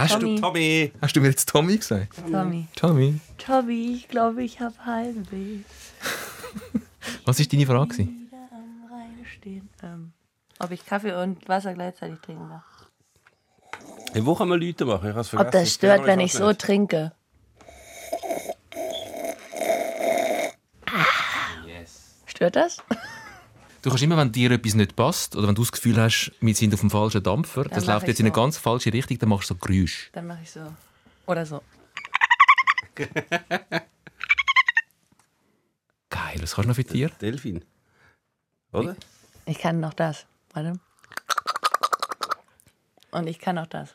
Hast Tommy. du Tommy? Hast du mir jetzt Tommy gesagt? Tommy. Tommy. Tommy, ich glaube, ich habe Heimweh. Was war deine Frage? gewesen? Wieder am Rhein stehen. Ähm, ob ich Kaffee und Wasser gleichzeitig trinken darf. Hey, wo kann man Leute machen? Ich hab's Ob vergessen. das stört, wenn ich weiß so nicht. trinke. Stört das? Du kannst immer, wenn dir etwas nicht passt oder wenn du das Gefühl hast, wir sind auf dem falschen Dampfer, das mach läuft ich jetzt in eine so. ganz falsche Richtung, dann machst du so Geräusch. Dann mache ich so. Oder so. Geil, was kannst du noch für Tier? Delfin. Oder? Ich kann noch das. Warte. Und ich kann auch das.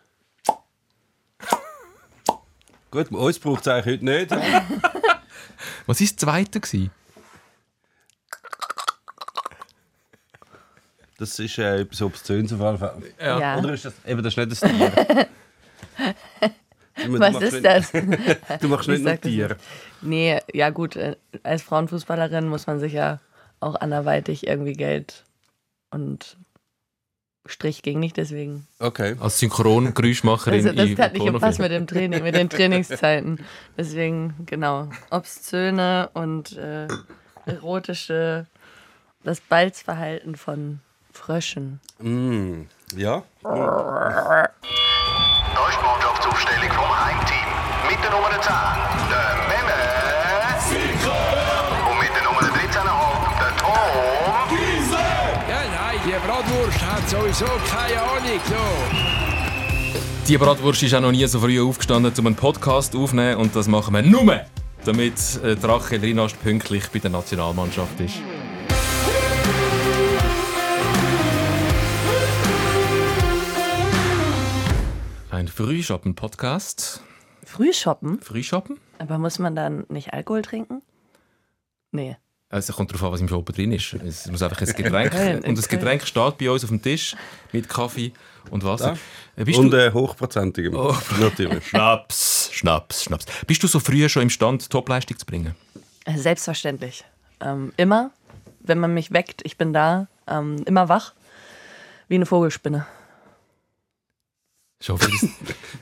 Gut, uns braucht es eigentlich heute nicht. Was war das zweite? Gewesen? Das ist äh, etwas Obszönes auf jeden Fall. Ja. Oder ist das, eben, das ist nicht das Tier. Du Was ist nicht, das? Du machst nicht Ich nur Tier. Nee, ja gut, äh, als Frauenfußballerin muss man sich ja auch anderweitig irgendwie Geld und Strich ging nicht, deswegen. Okay. Als Synchrongeräuschmacherin Also das hat nicht gepasst mit dem Training, mit den Trainingszeiten. Deswegen, genau, obszöne und äh, erotische, das Balzverhalten von Fröschen. Mm, ja. Da ist die Mannschaftsaufstellung vom Heimteam. Mit der Nummer 10, der Memme. Und mit der Nummer 13,5, der Tom. Ja, nein, die Bratwurst hat sowieso keine Ahnung. So. Die Bratwurst ist auch noch nie so früh aufgestanden, um einen Podcast aufzunehmen. Und das machen wir nur, damit äh, Rachel Rinast pünktlich bei der Nationalmannschaft ist. Ein Frühschoppen-Podcast. Frühshoppen? Frühschoppen? Aber muss man dann nicht Alkohol trinken? Nee. Also kommt darauf an, was im Shoppen drin ist. Es muss einfach ein Getränk. Köln, und das Getränk steht bei uns auf dem Tisch mit Kaffee und Wasser. Äh, Bist Und du, äh, hochprozentigem. Oh. Natürlich. Schnaps, Schnaps, Schnaps. Bist du so früh schon imstand, Topleistung zu bringen? Äh, Selbstverständlich. Ähm, immer, wenn man mich weckt, ich bin da, ähm, immer wach, wie eine Vogelspinne.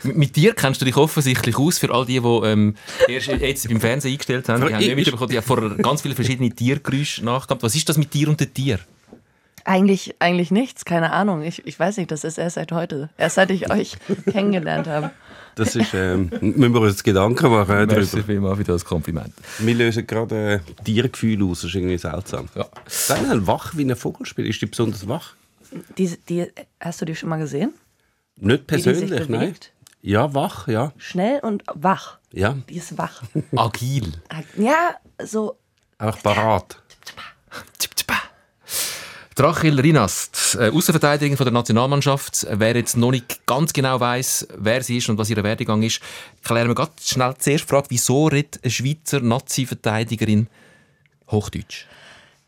Mit dir kennst du dich offensichtlich aus für all die, die ähm, erst jetzt beim Fernsehen eingestellt haben. Die haben nicht ich- mitbekommen, die haben vorher ganz viele verschiedene Tiergeräusche nachgehabt. Was ist das mit dir und den Tier? Eigentlich, eigentlich nichts, keine Ahnung. Ich, ich weiß nicht, das ist erst seit heute. Erst seit ich euch kennengelernt habe. Das ist, ähm, müssen wir uns Gedanken machen äh, Merci darüber. vielmals für das Kompliment. Wir lösen gerade äh, Tiergefühl aus. Das ist irgendwie seltsam. Ja. Wir wach wie ein Vogelspiel. Ist die besonders wach? Die, die, hast du die schon mal gesehen? Nicht persönlich, nein. Ja, wach, ja. Schnell und wach. Ja, Die ist wach. Agil. Ja, so. einfach parat. Drachil Rinast, äh, Außenverteidigerin von der Nationalmannschaft. Wer jetzt noch nicht ganz genau weiß, wer sie ist und was ihr Werdegang ist, klären wir ganz schnell zuerst die Frage, wieso redet eine Schweizer Nazi-Verteidigerin Hochdeutsch?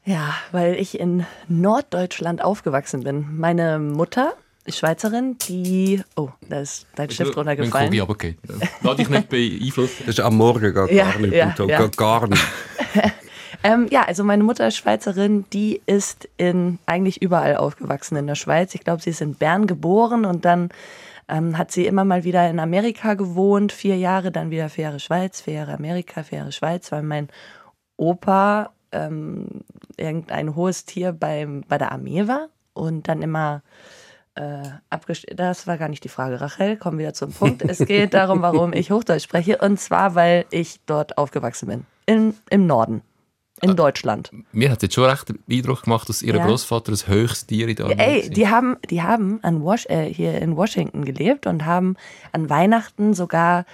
Ja, weil ich in Norddeutschland aufgewachsen bin. Meine Mutter Schweizerin, die. Oh, da ist dein Stift Wenn runtergefallen. Kobi runtergeht. Lass dich nicht beeinflussen. Das ist am Morgen gar, Ja, gar nicht. ja, ja. Gar, gar nicht. Ähm, ja, also meine Mutter ist Schweizerin, die ist in eigentlich überall aufgewachsen in der Schweiz. Ich glaube, sie ist in Bern geboren und dann ähm, hat sie immer mal wieder in Amerika gewohnt, vier Jahre, dann wieder vier Jahre Schweiz, vier Jahre Amerika, vier Jahre Schweiz, weil mein Opa ähm, irgendein hohes Tier beim, bei der Armee war und dann immer äh, abgestellt. Das war gar nicht die Frage, Rachel. Kommen wir wieder zum Punkt. Es geht darum, warum ich Hochdeutsch spreche. Und zwar, weil ich dort aufgewachsen bin. In, Im Norden. In Deutschland. Mir hat es jetzt schon recht den Eindruck gemacht, dass ihr Ja. Großvater das höchste Tier in der Armee Ey, war. die haben, die haben an Was äh, hier in Washington gelebt und haben an Weihnachten sogar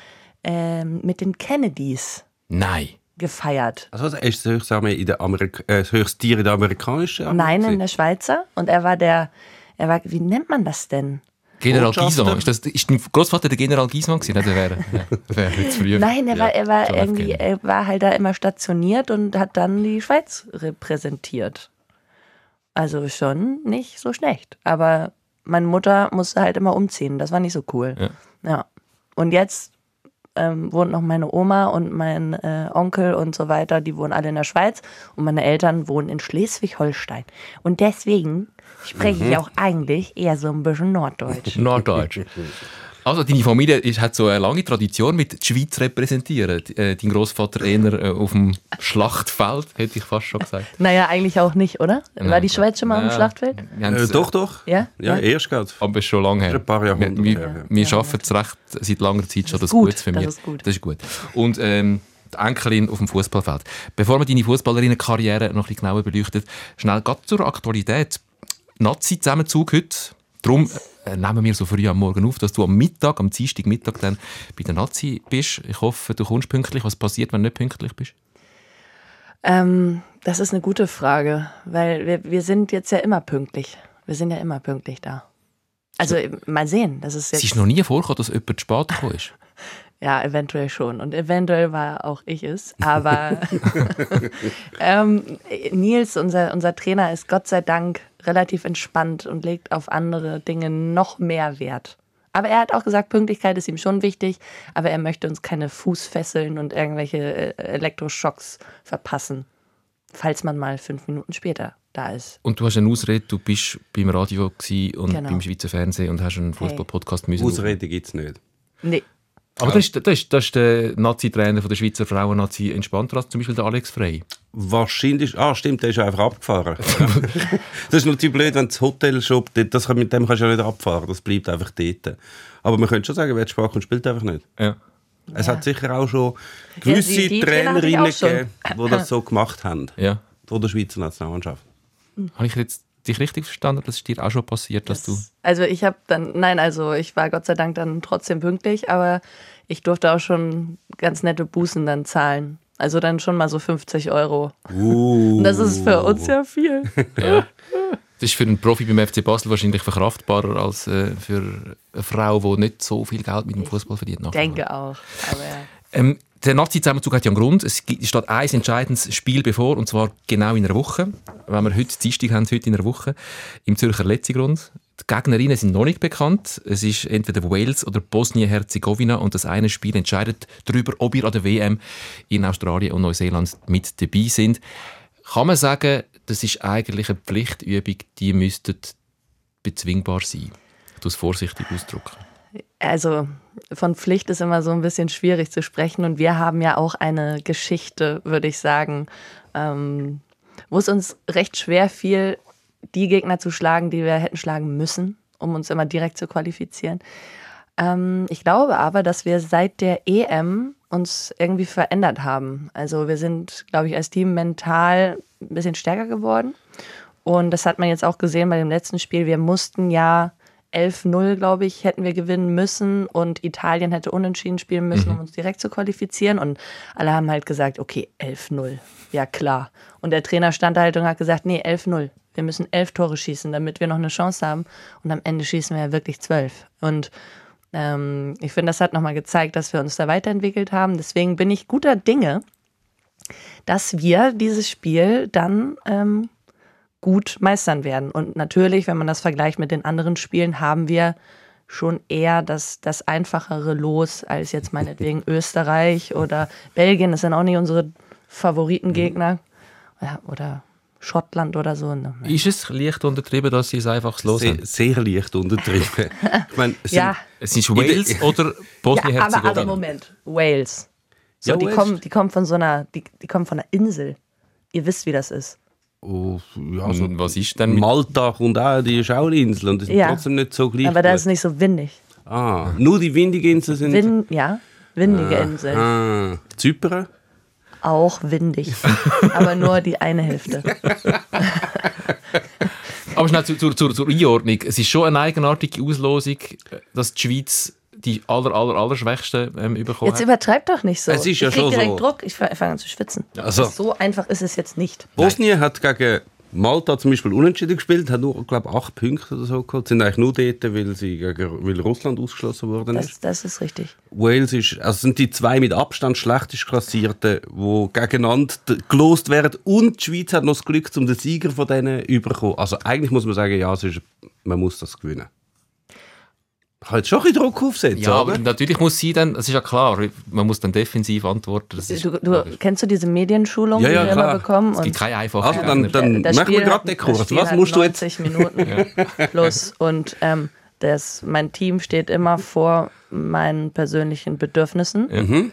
ähm, mit den Kennedys Nein. gefeiert. Also, was, ist das höchste, Armee in der Amerik äh, das höchste Tier in der amerikanischen Armee? Nein, in der Schweizer. Und er war der, er war, wie nennt man das denn? General? Gisman. Ist, das, ist dein Großvater der General Gisman gewesen? Der wäre ja, wäre jetzt früher. Nein, er war, er war irgendwie, er war halt da immer stationiert und hat dann die Schweiz repräsentiert. Also schon nicht so schlecht. Aber meine Mutter musste halt immer umziehen. Das war nicht so cool. Ja. Ja. Und jetzt ähm, wohnt noch meine Oma und mein äh, Onkel und so weiter. Die wohnen alle in der Schweiz und meine Eltern wohnen in Schleswig-Holstein. Und deswegen spreche ich auch eigentlich eher so ein bisschen Norddeutsch. Norddeutsch. Also deine Familie ist, hat so eine lange Tradition mit die Schweiz repräsentieren. Äh, dein Großvater eher äh, auf dem Schlachtfeld, hätte ich fast schon gesagt. Naja, eigentlich auch nicht, oder? War die Schweiz schon mal auf dem Ja. Schlachtfeld? Wir haben Äh, doch, doch. Ja? Ja, Ja. erst gerade. Aber es ist schon lange her. Ein paar Jahrhunderte Wir, her, wir, ja. wir arbeiten es recht seit langer Zeit schon. Das Das, ist gut, Gutes für das mich. ist gut. Das ist gut. Und ähm, die Enkelin auf dem Fußballfeld. Bevor wir deine Fußballerinnenkarriere noch ein bisschen genauer beleuchten, schnell gerade zur Aktualität. Nazi-Zusammenzug heute. Darum äh, nehmen wir so früh am Morgen auf, dass du am Mittag, am Dienstagmittag dann bei der Nazi bist. Ich hoffe, du kommst pünktlich. Was passiert, wenn du nicht pünktlich bist? Ähm, das ist eine gute Frage, weil wir, wir sind jetzt ja immer pünktlich. Wir sind ja immer pünktlich da. Also mal sehen, das ist Es jetzt ist noch nie vorgekommen, dass jemand zu spät gekommen ist. ja eventuell schon und eventuell war auch ich es, aber ähm, Nils, unser unser Trainer, ist Gott sei Dank relativ entspannt und legt auf andere Dinge noch mehr Wert. Aber er hat auch gesagt, Pünktlichkeit ist ihm schon wichtig, aber er möchte uns keine Fußfesseln und irgendwelche äh, Elektroschocks verpassen, falls man mal fünf Minuten später da ist. Und du hast eine Ausrede, du bist beim Radio und Genau. beim Schweizer Fernsehen und hast einen Fußball-Podcast müssen. Ausreden gibt es nicht. Nee, Aber das, ist, das, ist, das ist der Nazi-Trainer von der Schweizer Frauen-Nazi entspannter als zum Beispiel der Alex Frey. Wahrscheinlich, ah stimmt, der ist ja einfach abgefahren. das ist natürlich blöd, wenn das Hotel schon, das, kann- mit dem kannst du ja nicht abfahren, das bleibt einfach dort. Aber man könnte schon sagen, wer Spaß kommt, spielt einfach nicht. Ja. Es Ja. hat sicher auch schon gewisse die- die Trainerinnen gegeben, die das so gemacht haben. ja. Von der Schweizer Nationalmannschaft. Habe ich jetzt dich richtig verstanden? Das ist dir auch schon passiert, dass du... Also ich habe dann, nein, also ich war Gott sei Dank dann trotzdem pünktlich, aber ich durfte auch schon ganz nette Bußen dann zahlen. Also dann schon mal so 50 Euro. Uh. Und das ist für uns ja viel. Das ist für einen Profi beim FC Basel wahrscheinlich verkraftbarer als äh, für eine Frau, die nicht so viel Geld mit dem Fußball verdient. vor. Denke auch. Aber ja. Ähm, der Nazi-Zusammenzug hat ja einen Grund. Es steht ein entscheidendes Spiel bevor, und zwar genau in einer Woche. Wenn wir heute Dienstag haben, heute in einer Woche, im Zürcher Letzigrund. Die Gegnerinnen sind noch nicht bekannt. Es ist entweder Wales oder Bosnien-Herzegowina und das eine Spiel entscheidet darüber, ob ihr an der WM in Australien und Neuseeland mit dabei sind. Kann man sagen, das ist eigentlich eine Pflichtübung, die müsste bezwingbar sein. Ich es vorsichtig ausdrücken. Also von Pflicht ist immer so ein bisschen schwierig zu sprechen und wir haben ja auch eine Geschichte, würde ich sagen, ähm, wo es uns recht schwer fiel, die Gegner zu schlagen, die wir hätten schlagen müssen, um uns immer direkt zu qualifizieren. Ähm, ich glaube aber, dass wir seit der EM uns irgendwie verändert haben. Also wir sind, glaube ich, als Team mental ein bisschen stärker geworden. Und das hat man jetzt auch gesehen bei dem letzten Spiel. Wir mussten ja 11-0, glaube ich, hätten wir gewinnen müssen und Italien hätte unentschieden spielen müssen, um uns direkt zu qualifizieren. Und alle haben halt gesagt, okay, 11-0, ja klar. Und der Trainer stand halt und hat gesagt, nee, 11-0. Wir müssen elf Tore schießen, damit wir noch eine Chance haben. Und am Ende schießen wir ja wirklich zwölf. Und ähm, ich finde, das hat nochmal gezeigt, dass wir uns da weiterentwickelt haben. Deswegen bin ich guter Dinge, dass wir dieses Spiel dann ähm, gut meistern werden. Und natürlich, wenn man das vergleicht mit den anderen Spielen, haben wir schon eher das, das einfachere Los als jetzt meinetwegen Österreich oder Belgien. Das sind auch nicht unsere Favoritengegner. Ja, oder Schottland oder so. Ne? Ist es leicht untertrieben, dass sie es einfach los Sehr, sehr leicht untertrieben. ich meine, es Ja, Es ist Wales oder ja aber, Bosnien-Herzegowina? aber Moment, Wales. So, Ja, die, Wales. kommen, die kommen von so einer, die, die kommen von einer Insel. Ihr wisst, wie das ist. Oh, ja, also Und was ist denn mit Malta kommt auch, die ist auch eine Insel und die sind Ja. trotzdem nicht so gleich Aber da ist nicht so windig. Ah, nur die windigen Inseln sind... Wind, ja, windige Insel. Ah, Zypern? Auch windig. aber nur die eine Hälfte. Aber schnell zur, zur, zur, zur Einordnung. Es ist schon eine eigenartige Auslosung, dass die Schweiz die aller, aller, aller Schwächsten ähm, bekommen Jetzt übertreib doch nicht so. Es ist ja ich krieg schon direkt so. Druck, ich fange an zu schwitzen. Also. So einfach ist es jetzt nicht. Bosnien hat gegen Malta zum Beispiel unentschieden gespielt, hat nur, glaube acht Punkte oder so geholt. Sind eigentlich nur dort, weil, sie gegen, weil Russland ausgeschlossen worden ist. Das, das ist richtig. Wales ist, also sind die zwei mit Abstand schlechtest klassierten, die gegeneinander gelost werden. Und die Schweiz hat noch das Glück, um den Sieger von denen zu bekommen. Also eigentlich muss man sagen, ja, es ist, man muss das gewinnen. Ich kann jetzt schon ein bisschen Druck aufsetzen, ja, aber natürlich muss sie dann, das ist ja klar, man muss dann defensiv antworten. Das ist Du, du, kennst du diese Medienschulung, Ja, ja, die wir immer bekommen? es gibt keine einfache Also dann, dann machen wir gerade den Kurs. Was musst du jetzt... 90 Minuten plus. Und ähm, das, mein Team steht immer vor meinen persönlichen Bedürfnissen.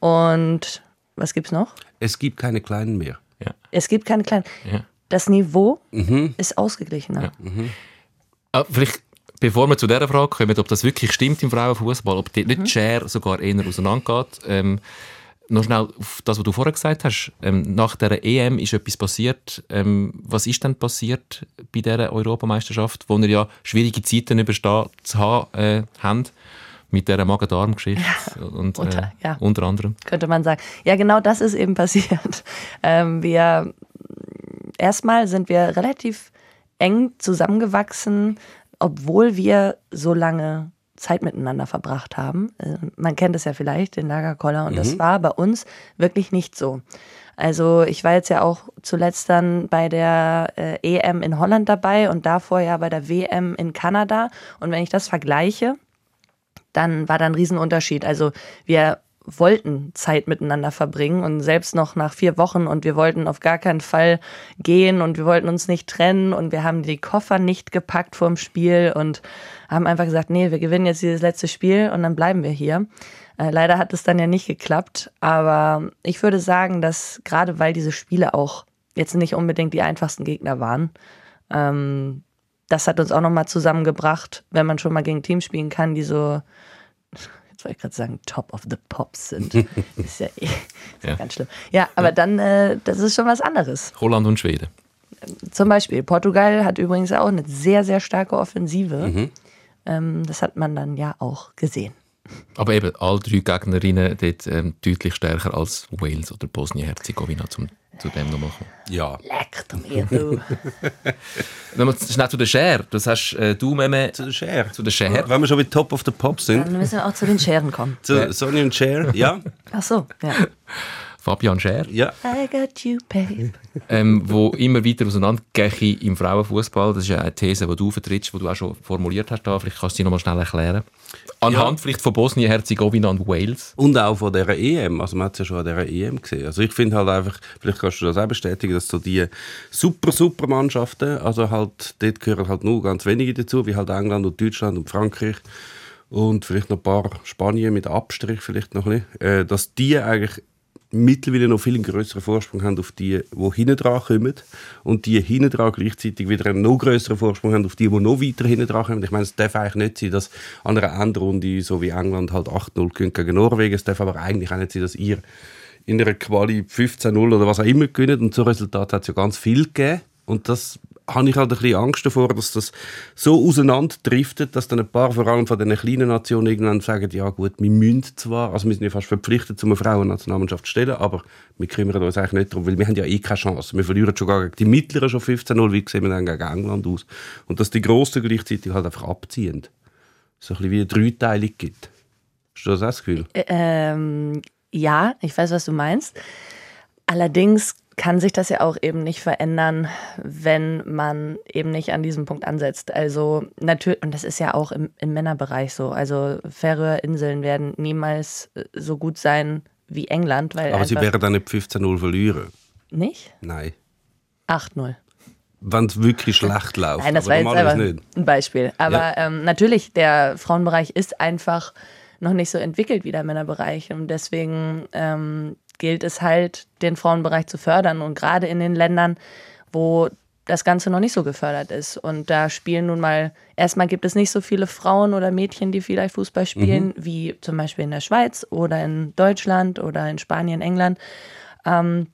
Und was gibt's noch? Es gibt keine Kleinen mehr. Es gibt keine kleinen. Ja. Das Niveau ist ausgeglichener. Ah, vielleicht, bevor wir zu dieser Frage kommen, ob das wirklich stimmt im Frauenfußball, ob dort Mhm. nicht die Schere sogar eher auseinandergeht. Ähm, noch schnell auf das, was du vorher gesagt hast. Ähm, nach der EM ist etwas passiert. Ähm, was ist denn passiert bei dieser Europameisterschaft, wo wir ja schwierige Zeiten überstehen zu haben, äh, haben mit dieser Magen-Darm-Geschichte und, äh, unter- ja. unter anderem? könnte man sagen. Ja, genau das ist eben passiert. Ähm, wir erstmal sind wir relativ eng zusammengewachsen, obwohl wir so lange Zeit miteinander verbracht haben. Äh, Man kennt es ja vielleicht, den Lagerkoller, und das war bei uns wirklich nicht so. Also ich war jetzt ja auch zuletzt dann bei der äh, EM in Holland dabei und davor ja bei der WM in Kanada. Und wenn ich das vergleiche, dann war da ein Riesenunterschied. Also wir wollten Zeit miteinander verbringen und selbst noch nach vier Wochen und wir wollten auf gar keinen Fall gehen und wir wollten uns nicht trennen und wir haben die Koffer nicht gepackt vorm Spiel und haben einfach gesagt, nee, wir gewinnen jetzt dieses letzte Spiel und dann bleiben wir hier. Äh, leider hat es dann ja nicht geklappt, aber ich würde sagen, dass gerade weil diese Spiele auch jetzt nicht unbedingt die einfachsten Gegner waren, ähm, das hat uns auch nochmal zusammengebracht, wenn man schon mal gegen Teams spielen kann, die so, wollte ich gerade sagen, top of the pops sind. ist ja, eh, ist ja. Ja. ganz schlimm. Ja, aber dann, äh, das ist schon was anderes. Holland und Schweden. Zum Beispiel, Portugal hat übrigens auch eine sehr, sehr starke Offensive. Ähm, das hat man dann ja auch gesehen. Aber eben, alle drei Gegnerinnen dort ähm, deutlich stärker als Wales oder Bosnien-Herzegowina, zum zu dem noch machen. Ja. Leck mir, du. Nochmal schnell zu der Schere. Das hast äh, du, Meme, Zu der Cher. zu der Schere. Wenn wir schon mit Top of the Pop sind. Dann müssen wir auch zu den Scheren kommen. Zu Sonny und Cher. Ja. Ach so, ja. Fabian Scher, Ja. I got you, babe. ähm, wo immer weiter auseinandergeht im Frauenfußball. Das ist ja eine These, die du vertrittst, die du auch schon formuliert hast. Da. Vielleicht kannst du sie noch mal schnell erklären. Anhand vielleicht von Bosnien, Herzegowina und Wales. Und auch von dieser EM. Also man hat es ja schon an dieser EM gesehen. Also ich finde halt einfach, vielleicht kannst du das auch bestätigen, dass so die super, super Mannschaften, also halt, dort gehören halt nur ganz wenige dazu, wie halt England und Deutschland und Frankreich und vielleicht noch ein paar Spanien mit Abstrich vielleicht noch ein bisschen, äh, dass die eigentlich mittlerweile noch viel größeren Vorsprung haben auf die, die hinten dran kommen und die hinten dran gleichzeitig wieder einen noch größeren Vorsprung haben auf die, die noch weiter hinten dran kommen. Ich meine, es darf eigentlich nicht sein, dass an einer Endrunde, so wie England halt 8-0 gewinnt gegen Norwegen, es darf aber eigentlich auch nicht sein, dass ihr in einer Quali 15-0 oder was auch immer gewinnt und so Resultat hat es ja ganz viel gegeben. Und das habe ich halt ein bisschen Angst davor, dass das so auseinanderdriftet, dass dann ein paar, vor allem von den kleinen Nationen, irgendwann sagen, ja gut, wir müssen zwar, also wir sind ja fast verpflichtet, um eine Frauen-Nationalmannschaft zu stellen, aber wir kümmern uns eigentlich nicht darum, weil wir haben ja eh keine Chance. Wir verlieren schon gar gegen die Mittleren schon 15-0, wie sehen wir dann gegen England aus. Und dass die Grossen gleichzeitig halt einfach abziehen. So ein bisschen wie eine Dreiteilung gibt. Hast du das auch das Gefühl? Ähm, ja, ich weiß, was du meinst. Allerdings kann sich das ja auch eben nicht verändern, wenn man eben nicht an diesem Punkt ansetzt. Also natürlich, und das ist ja auch im, im Männerbereich so. Also Färöer Inseln werden niemals äh, so gut sein wie England, weil Aber sie werden dann nicht 15-0 verlieren. nicht Nein. 8-0. Wenn es wirklich schlecht läuft. Nein, das aber war jetzt nicht. ein Beispiel. Aber Ja. ähm, natürlich, der Frauenbereich ist einfach noch nicht so entwickelt wie der Männerbereich. Und deswegen ähm, gilt es halt, den Frauenbereich zu fördern. Und gerade in den Ländern, wo das Ganze noch nicht so gefördert ist. Und da spielen nun mal, erstmal gibt es nicht so viele Frauen oder Mädchen, die vielleicht Fußball spielen, wie zum Beispiel in der Schweiz oder in Deutschland oder in Spanien, England. Ähm,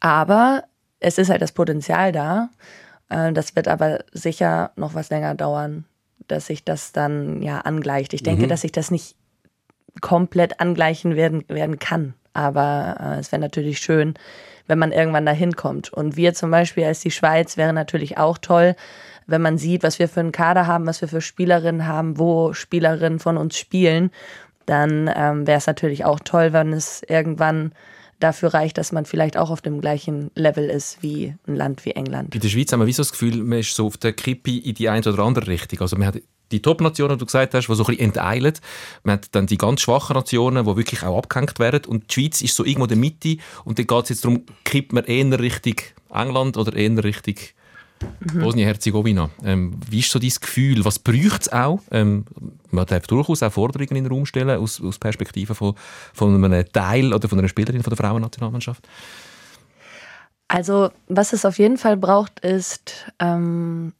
aber es ist halt das Potenzial da. Äh, Das wird aber sicher noch was länger dauern, dass sich das dann ja angleicht. Ich denke, dass sich das nicht komplett angleichen werden, werden kann. Aber äh, es wäre natürlich schön, wenn man irgendwann dahin kommt. Und wir zum Beispiel als die Schweiz wäre natürlich auch toll, wenn man sieht, was wir für einen Kader haben, was wir für Spielerinnen haben, wo Spielerinnen von uns spielen. Dann ähm, wäre es natürlich auch toll, wenn es irgendwann dafür reicht, dass man vielleicht auch auf dem gleichen Level ist wie ein Land wie England. In der Schweiz haben wir so das Gefühl, man ist so auf der Kippe in die eine oder andere Richtung. Also man hat die Top-Nationen, die du gesagt hast, die so ein bisschen enteilen. Man hat dann die ganz schwachen Nationen, die wirklich auch abgehängt werden. Und die Schweiz ist so irgendwo in der Mitte. Und dann geht es jetzt darum, kippt man eher Richtung England oder eher Richtung Bosnien-Herzegowina. Ähm, wie ist so dein Gefühl? Was braucht es auch? Ähm, man darf durchaus auch Forderungen in den Raum stellen, aus, aus Perspektive von, von einem Teil oder von einer Spielerin von der Frauennationalmannschaft. Also, was es auf jeden Fall braucht, ist ähm,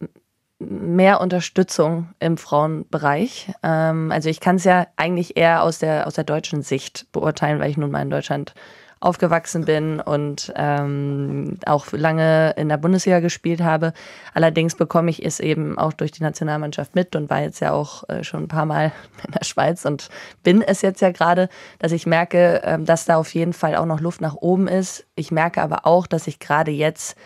mehr Unterstützung im Frauenbereich. Ähm, also ich kann es ja eigentlich eher aus der, aus der deutschen Sicht beurteilen, weil ich nun mal in Deutschland aufgewachsen bin und ähm, auch lange in der Bundesliga gespielt habe. Allerdings bekomme ich es eben auch durch die Nationalmannschaft mit und war jetzt ja auch äh, schon ein paar Mal in der Schweiz und bin es jetzt ja gerade, dass ich merke, äh, dass da auf jeden Fall auch noch Luft nach oben ist. Ich merke aber auch, dass ich gerade jetzt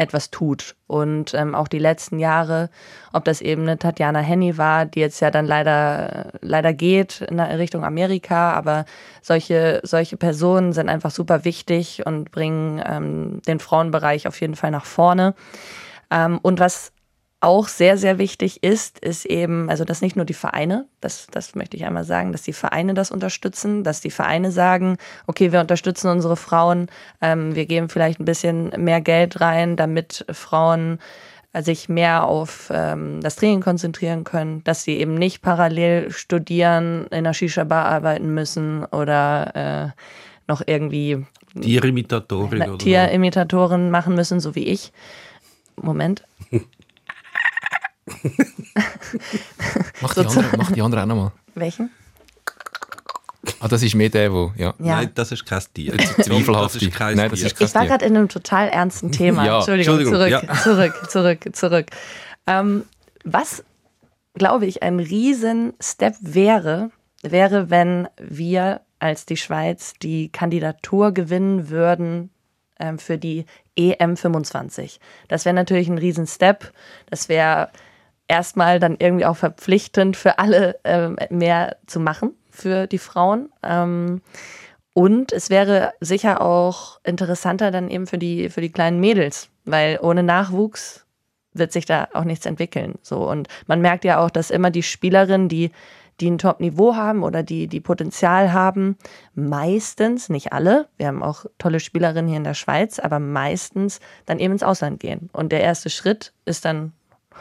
etwas tut. Und ähm, auch die letzten Jahre, ob das eben eine Tatjana Henny war, die jetzt ja dann leider, leider geht in Richtung Amerika, aber solche, solche Personen sind einfach super wichtig und bringen ähm, den Frauenbereich auf jeden Fall nach vorne. Ähm, und was auch sehr, sehr wichtig ist, ist eben, also dass nicht nur die Vereine, das, das möchte ich einmal sagen, dass die Vereine das unterstützen, dass die Vereine sagen, okay, wir unterstützen unsere Frauen, ähm, wir geben vielleicht ein bisschen mehr Geld rein, damit Frauen äh, sich mehr auf ähm, das Training konzentrieren können, dass sie eben nicht parallel studieren, in der Shisha-Bar arbeiten müssen oder äh, noch irgendwie Tierimitatorin oder Tierimitatoren machen müssen, so wie ich. Moment. mach, die andere, mach die andere auch nochmal. Welchen? Ah, das ist mehr der, wo, ja. Ja. Nein, das ist kein Tier. Zweifelhaft. Das ist kein Nein, das Tier. ist kein Ich war gerade in einem total ernsten Thema. Ja, Entschuldigung, Entschuldigung, zurück, ja. zurück, zurück, zurück. Ähm, was, glaube ich, ein Riesen-Step wäre, wäre, wenn wir als die Schweiz die Kandidatur gewinnen würden ähm, für die EM25. Das wäre natürlich ein Riesen-Step. Das wäre erstmal dann irgendwie auch verpflichtend für alle ähm, mehr zu machen für die Frauen. Ähm, und es wäre sicher auch interessanter dann eben für die, für die kleinen Mädels, weil ohne Nachwuchs wird sich da auch nichts entwickeln. So. Und man merkt ja auch, dass immer die Spielerinnen, die, die ein Top-Niveau haben oder die, die Potenzial haben, meistens, nicht alle, wir haben auch tolle Spielerinnen hier in der Schweiz, aber meistens dann eben ins Ausland gehen. Und der erste Schritt ist dann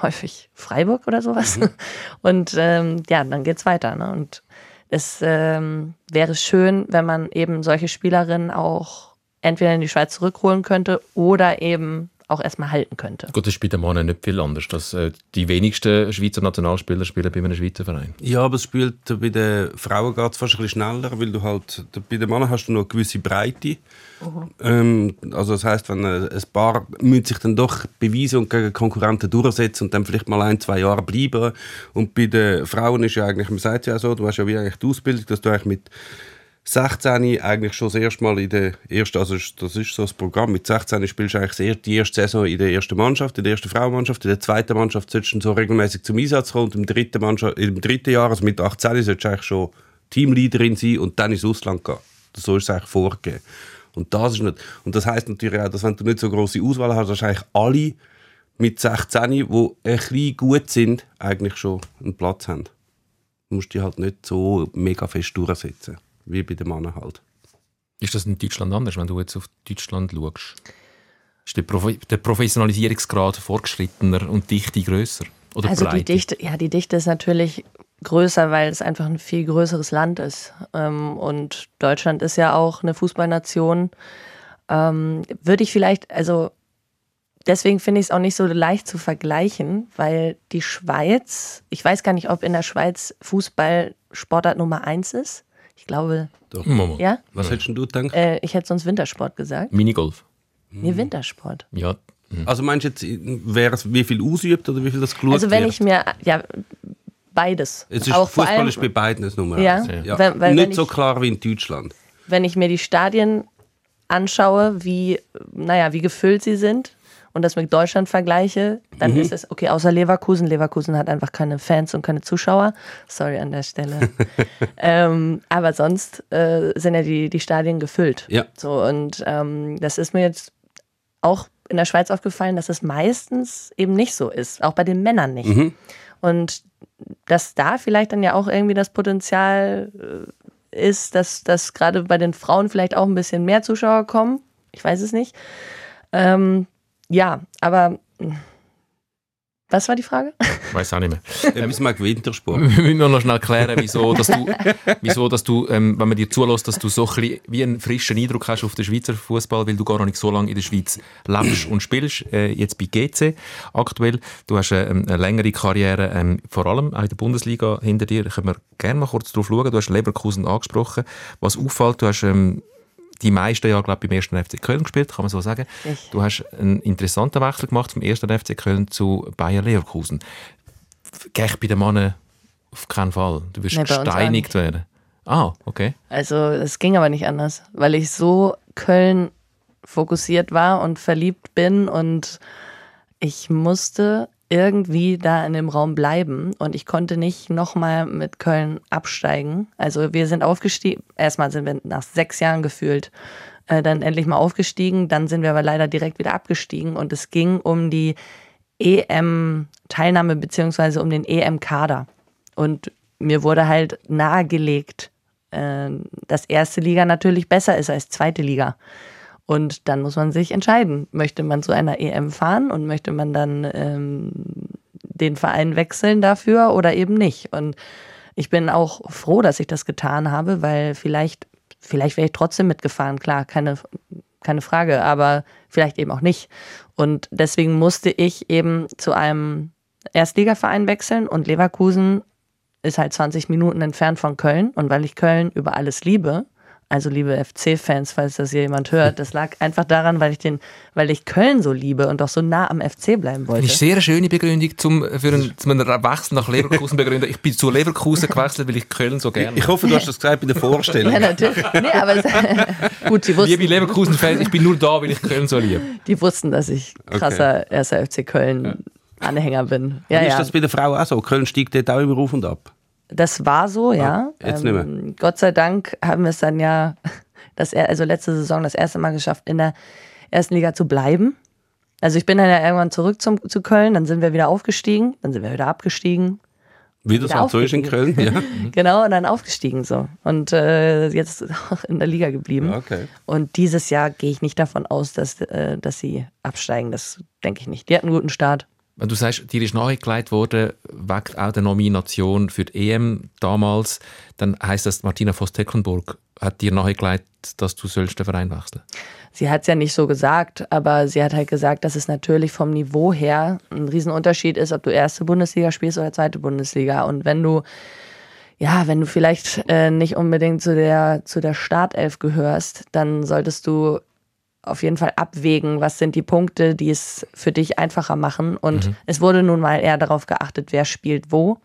häufig Freiburg oder sowas. Und ähm, ja, dann geht's weiter. Ne? Und es ähm, wäre schön, wenn man eben solche Spielerinnen auch entweder in die Schweiz zurückholen könnte oder eben auch erstmal halten könnte. Gut, das ist bei den Männern nicht viel anders. Das, äh, die wenigsten Schweizer Nationalspieler spielen bei einem Schweizer Verein. Ja, aber es spielt bei den Frauen geht es fast ein bisschen schneller, weil du halt, bei den Männern hast du noch eine gewisse Breite. Ähm, also das heißt, wenn äh, ein Paar müssen sich dann doch beweisen und gegen Konkurrenten durchsetzen und dann vielleicht mal ein, zwei Jahre bleiben. Und bei den Frauen ist ja eigentlich, man sagt ja so, du hast ja wie eigentlich die Ausbildung, dass du eigentlich mit 16 eigentlich schon das erste Mal in der ersten, also das ist so das Programm, mit 16 spielst du eigentlich die erste Saison in der ersten Mannschaft, in der ersten Frauenmannschaft, in der zweiten Mannschaft solltest du so regelmäßig zum Einsatz kommen und im dritten, Mannschaft, im dritten Jahr, also mit 18 solltest du eigentlich schon Teamleaderin sein und dann ins Ausland gehen. So ist es eigentlich vorgegeben. Und das, ist nicht, und das heisst natürlich auch, dass wenn du nicht so große Auswahl hast, dass eigentlich alle mit 16, die ein bisschen gut sind, eigentlich schon einen Platz haben. Du musst dich halt nicht so mega fest durchsetzen, wie bei den Männern halt. Ist das in Deutschland anders, wenn du jetzt auf Deutschland schaust? Ist der, Profi der Professionalisierungsgrad fortgeschrittener und die Dichte grösser? Oder Also die? Dichte, ja, die Dichte ist natürlich größer, weil es einfach ein viel größeres Land ist. Ähm, und Deutschland ist ja auch eine Fußballnation. Ähm, würde ich vielleicht, also deswegen finde ich es auch nicht so leicht zu vergleichen, weil die Schweiz, ich weiß gar nicht, ob in der Schweiz Fußball Sportart Nummer eins ist. Ich glaube, Mama. ja. Was hättest denn du gedacht? Äh, ich hätte sonst Wintersport gesagt. Minigolf. Nee, Wintersport. Ja. Also meinst du jetzt, wer es wie viel ausübt oder wie viel das geschaut Also wenn wird? ich mir, ja, beides. Es ist, Auch Fußball allem- ist bei beiden eine Nummer. Ja, eins. Weil- weil Nicht wenn so ich- klar wie in Deutschland. wenn ich mir die Stadien anschaue, wie, naja, wie gefüllt sie sind und das mit Deutschland vergleiche, dann ist es, okay, außer Leverkusen, Leverkusen hat einfach keine Fans und keine Zuschauer. Sorry an der Stelle. ähm, aber sonst äh, sind ja die, die Stadien gefüllt. Ja. So, und ähm, das ist mir jetzt auch in der Schweiz aufgefallen, dass es meistens eben nicht so ist, auch bei den Männern nicht. Und dass da vielleicht dann ja auch irgendwie das Potenzial äh, ist, dass, dass gerade bei den Frauen vielleicht auch ein bisschen mehr Zuschauer kommen. Ich weiß es nicht. Ähm, ja, aber mh, Was war die Frage? Weiß auch nicht mehr. Wir müssen mal Wintersport. Wir müssen nur noch schnell klären, wieso, dass du, wieso, dass du ähm, wenn man dir zulässt, dass du so ein bisschen wie einen frischen Eindruck hast auf den Schweizer Fußball, weil du gar noch nicht so lange in der Schweiz lebst und spielst. Äh, jetzt bei GC aktuell. Du hast äh, eine längere Karriere, ähm, vor allem auch in der Bundesliga hinter dir. Können wir gerne mal kurz drauf schauen. Du hast Leverkusen angesprochen. Was auffällt, du hast ähm, die meisten Jahre, glaube ich, beim ersten FC Köln gespielt, kann man so sagen. Ich. Du hast einen interessanten Wechsel gemacht vom ersten FC Köln zu Bayer Leverkusen. Gehe bei den Männern auf keinen Fall. Du wirst gesteinigt werden. Ah, okay. Also es ging aber nicht anders, weil ich so Köln fokussiert war und verliebt bin und ich musste irgendwie da in dem Raum bleiben und ich konnte nicht nochmal mit Köln absteigen. Also wir sind aufgestiegen, erstmal sind wir nach sechs Jahren gefühlt äh, dann endlich mal aufgestiegen, dann sind wir aber leider direkt wieder abgestiegen und es ging um die EM-Teilnahme beziehungsweise um den EM-Kader. Und mir wurde halt nahegelegt, äh, dass erste Liga natürlich besser ist als zweite Liga. Und dann muss man sich entscheiden, möchte man zu einer EM fahren und möchte man dann ähm, den Verein wechseln dafür oder eben nicht. Und ich bin auch froh, dass ich das getan habe, weil vielleicht, vielleicht wäre ich trotzdem mitgefahren, klar, keine, keine Frage, aber vielleicht eben auch nicht. Und deswegen musste ich eben zu einem Erstligaverein wechseln und Leverkusen ist halt 20 Minuten entfernt von Köln. Und weil ich Köln über alles liebe, also liebe FC-Fans, falls das hier jemand hört, das lag einfach daran, weil ich den, weil ich Köln so liebe und auch so nah am FC bleiben wollte. Das ist sehr eine schöne Begründung, zum, für einen, zum einen Wechsel nach Leverkusen begründen. Ich bin zu Leverkusen gewechselt, weil ich Köln so gerne Ich hoffe, du hast das gesagt bei der Vorstellung. Ja, natürlich. Nee, aber es, gut, die Liebe wussten, Leverkusen-Fans, ich bin nur da, weil ich Köln so liebe. die wussten, dass ich krasser erster FC Köln Anhänger bin. Ja, Und ist ja. das bei der Frau auch so? Köln steigt dort auch immer auf und ab. Das war so, ja. Ah, jetzt nicht mehr. Ähm, Gott sei Dank haben wir es dann ja, das, er- also letzte Saison das erste Mal geschafft, in der ersten Liga zu bleiben. Also ich bin dann ja irgendwann zurück zum, zu Köln, dann sind wir wieder aufgestiegen, dann sind wir wieder abgestiegen. Wie das ist in Köln. Ja. Genau, und dann aufgestiegen so. Und äh, jetzt auch in der Liga geblieben. Okay. Und dieses Jahr gehe ich nicht davon aus, dass, äh, dass sie absteigen. Das denke ich nicht. Die hatten einen guten Start. Wenn du sagst, dir ist nahegelegt worden, wegen auch der Nomination für die EM damals, dann heißt das, Martina Voss-Tecklenburg hat dir nahegelegt, dass du sollst den Verein wechseln Sie hat es ja nicht so gesagt, aber sie hat halt gesagt, dass es natürlich vom Niveau her ein Riesenunterschied ist, ob du erste Bundesliga spielst oder zweite Bundesliga. Und wenn du, ja, wenn du vielleicht äh, nicht unbedingt zu der, zu der Startelf gehörst, dann solltest du auf jeden Fall abwägen, was sind die Punkte, die es für dich einfacher machen. Und es wurde nun mal eher darauf geachtet, wer spielt wo.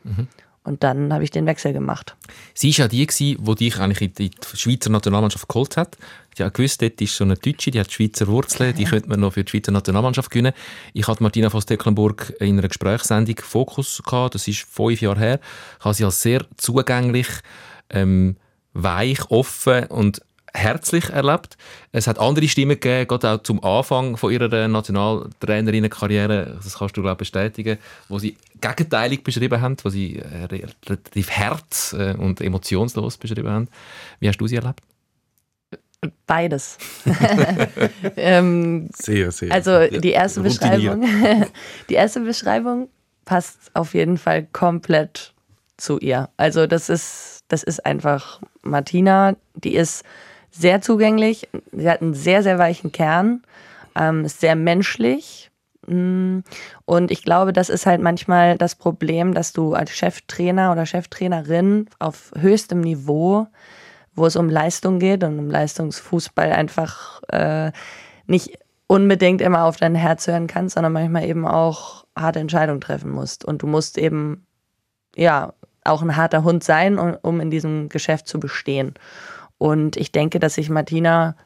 Und dann habe ich den Wechsel gemacht. Sie war ja die, die dich eigentlich in die Schweizer Nationalmannschaft geholt hat. Ich habe gewusst, dort ist so eine Deutsche, die hat Schweizer Wurzeln, die könnte man noch für die Schweizer Nationalmannschaft gewinnen. Ich hatte Martina Voss-Tecklenburg in einer Gesprächssendung Fokus gehabt, das ist fünf Jahre her. Ich habe sie als sehr zugänglich, ähm, weich, offen und herzlich erlebt. Es hat andere Stimmen gegeben, gerade auch zum Anfang von ihrer Nationaltrainerinnenkarriere, das kannst du glaube bestätigen, wo sie gegenteilig beschrieben haben, wo sie äh, re- relativ herz äh, und emotionslos beschrieben haben. Wie hast du sie erlebt? Beides. ähm, Sehr, sehr. Also die erste. Beschreibung, die erste Beschreibung passt auf jeden Fall komplett zu ihr. Also das ist, das ist einfach Martina, die ist sehr zugänglich, sie hat einen sehr, sehr weichen Kern, ähm, ist sehr menschlich. Mm, Und ich glaube, das ist halt manchmal das Problem, dass du als Cheftrainer oder Cheftrainerin auf höchstem Niveau, wo es um Leistung geht und um Leistungsfußball einfach äh, nicht unbedingt immer auf dein Herz hören kannst, sondern manchmal eben auch harte Entscheidungen treffen musst. Und du musst eben, ja, auch ein harter Hund sein, um, um in diesem Geschäft zu bestehen. Und ich denke, dass sich Martina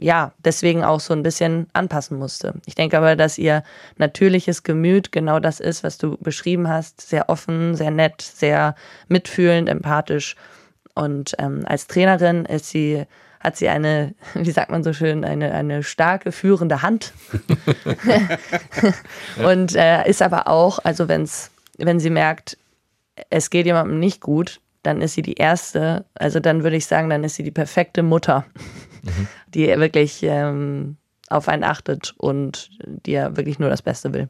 ja, deswegen auch so ein bisschen anpassen musste. Ich denke aber, dass ihr natürliches Gemüt genau das ist, was du beschrieben hast. Sehr offen, sehr nett, sehr mitfühlend, empathisch. Und ähm, als Trainerin ist sie, hat sie eine, wie sagt man so schön, eine, eine starke führende Hand. Und äh, ist aber auch, also wenn's, wenn sie merkt, es geht jemandem nicht gut, dann ist sie die erste, also dann würde ich sagen, dann ist sie die perfekte Mutter, die wirklich ähm, auf einen achtet und dir wirklich nur das Beste will.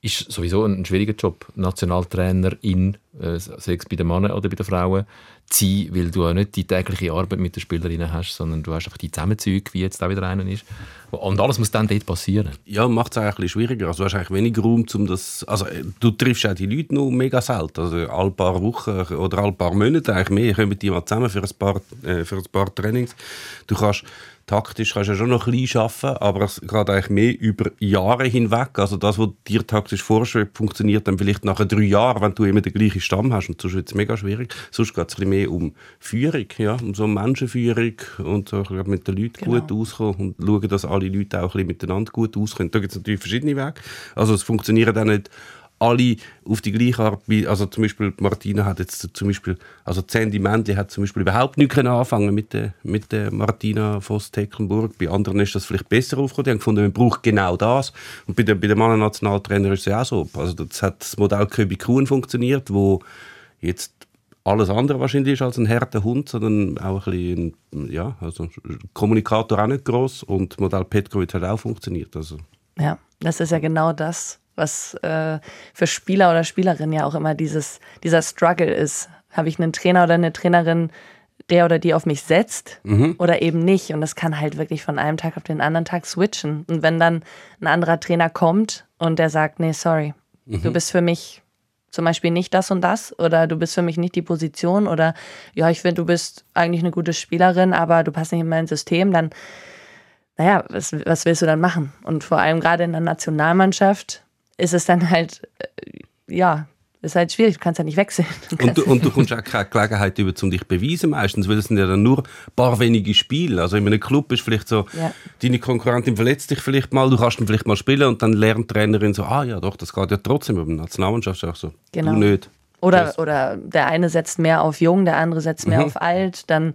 Ist sowieso ein schwieriger Job, Nationaltrainerin, äh, sei es bei den Männern oder bei den Frauen, zu sein, weil du ja nicht die tägliche Arbeit mit den Spielerinnen hast, sondern du hast einfach die Zusammenzüge, wie jetzt auch wieder einer ist. Und alles muss dann dort passieren. Ja, macht es eigentlich ein bisschen schwieriger. Also du hast eigentlich wenig Raum, um das... Also äh, du triffst auch die Leute nur mega selten. Also alle paar Wochen oder alle paar Monate eigentlich mehr kommen die mal zusammen für ein paar, äh, für ein paar Trainings. Du kannst taktisch kannst du ja schon noch ein bisschen arbeiten, aber es geht eigentlich mehr über Jahre hinweg. Also das, was dir taktisch vorschwebt, funktioniert dann vielleicht nach drei Jahren, wenn du immer den gleichen Stamm hast. Und sonst wird es mega schwierig. Sonst geht es ein bisschen mehr um Führung, ja, um so Menschenführung und so mit den Leuten Genau. gut auskommen und schauen, dass alle Leute auch ein bisschen miteinander gut auskommen. Da gibt es natürlich verschiedene Wege. Also es funktioniert auch nicht alle auf die gleiche Art. wie- Also zum Beispiel Martina hat jetzt zum Beispiel, also Sandy Mändli hat zum Beispiel überhaupt nicht können anfangen mit der, mit der Martina Voss-Tecklenburg. Bei anderen ist das vielleicht besser aufgekommen. Die haben gefunden, man braucht genau das. Und bei der, bei der Mannennationaltrainer ist es ja auch so. Also das hat das Modell Köbi Kuhn funktioniert, wo jetzt alles andere wahrscheinlich ist als ein härter Hund, sondern auch ein bisschen, ja, also Kommunikator auch nicht groß und Modell Petkovic hat auch funktioniert. Also Ja, das ist ja genau das, was äh, für Spieler oder Spielerinnen ja auch immer dieses, dieser Struggle ist. Habe ich einen Trainer oder eine Trainerin, der oder die auf mich setzt oder eben nicht? Und das kann halt wirklich von einem Tag auf den anderen Tag switchen. Und wenn dann ein anderer Trainer kommt und der sagt, nee, sorry, du bist für mich zum Beispiel nicht das und das oder du bist für mich nicht die Position oder ja, ich finde, du bist eigentlich eine gute Spielerin, aber du passt nicht in mein System, dann naja, was, was willst du dann machen? Und vor allem gerade in der Nationalmannschaft ist es dann halt, äh, ja, ist halt schwierig, du kannst ja nicht wechseln. Und du, und du kommst auch keine Gelegenheit über, um dich zu beweisen meistens, weil es sind ja dann nur ein paar wenige Spiele. Also in einem Club ist vielleicht so, Ja. deine Konkurrentin verletzt dich vielleicht mal, du kannst dann vielleicht mal spielen und dann lernt die Trainerin so, ah ja doch, das geht ja trotzdem. Aber der Nationalmannschaft ist auch so, Genau. du nicht. Oder, Das- oder der eine setzt mehr auf jung, der andere setzt mehr auf alt, dann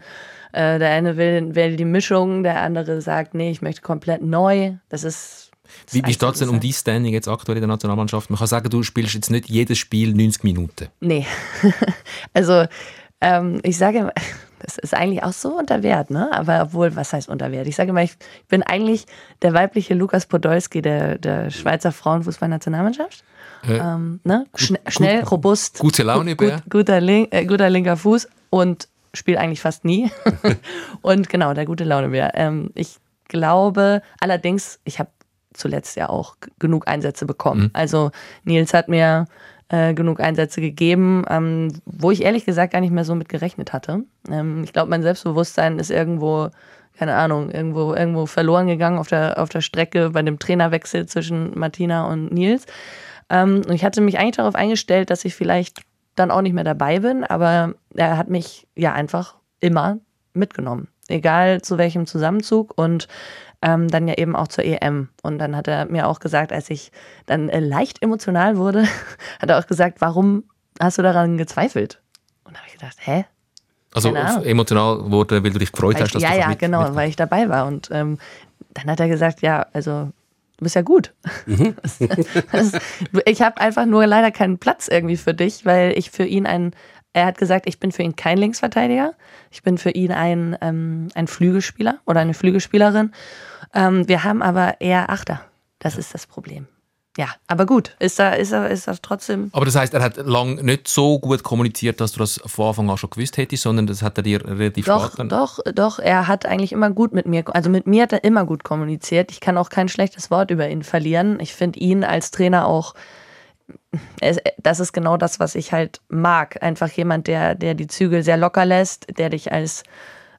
äh, der eine will, will die Mischung, der andere sagt, nee, ich möchte komplett neu. Das ist. Wie, wie steht es denn um dein Standing jetzt aktuell in der Nationalmannschaft? Man kann sagen, du spielst jetzt nicht jedes Spiel 90 Minuten. Nee. also, ähm, ich sage das ist eigentlich auch so unter Wert, ne? Aber obwohl, was heißt unter Wert? Ich sage immer, ich bin eigentlich der weibliche Lukas Podolski der, der Schweizer Frauenfußballnationalmannschaft. Ähm, ne? Schne schnell, robust, Gute Laune, Bär. gut, guter, Link, äh, guter linker Fuß und spielt eigentlich fast nie. und genau, der gute Launebär. Ähm, ich glaube allerdings, ich habe zuletzt ja auch genug Einsätze bekommen. Also Nils hat mir äh, genug Einsätze gegeben, ähm, wo ich ehrlich gesagt gar nicht mehr so mit gerechnet hatte. Ähm, ich glaube, mein Selbstbewusstsein ist irgendwo, keine Ahnung, irgendwo, irgendwo verloren gegangen auf der, auf der Strecke bei dem Trainerwechsel zwischen Martina und Nils. Ähm, und ich hatte mich eigentlich darauf eingestellt, dass ich vielleicht dann auch nicht mehr dabei bin, aber er hat mich ja einfach immer mitgenommen. Egal zu welchem Zusammenzug und ähm, dann ja eben auch zur EM. Und dann hat er mir auch gesagt, als ich dann äh, leicht emotional wurde, hat er auch gesagt, warum hast du daran gezweifelt? Und da habe ich gedacht, hä? Also emotional wurde, weil du dich gefreut Weil hast, ich, dass ja, du ja, mit, genau, mit weil ich dabei war. Und ähm, dann hat er gesagt, ja, also du bist ja gut. das, ich habe einfach nur leider keinen Platz irgendwie für dich, weil ich für ihn ein, er hat gesagt, ich bin für ihn kein Linksverteidiger. Ich bin für ihn ein, ähm, ein Flügelspieler oder eine Flügelspielerin. Ähm, wir haben aber eher Achter. Das ist das Problem. Ja, aber gut, ist da, ist da, ist da trotzdem. Aber das heißt, er hat lang nicht so gut kommuniziert, dass du das von Anfang an schon gewusst hättest, sondern das hat er dir relativ Doch, spät doch, doch, er hat eigentlich immer gut mit mir, also mit mir hat er immer gut kommuniziert. Ich kann auch kein schlechtes Wort über ihn verlieren. Ich finde ihn als Trainer auch, das ist genau das, was ich halt mag. Einfach jemand, der, der die Zügel sehr locker lässt, der dich als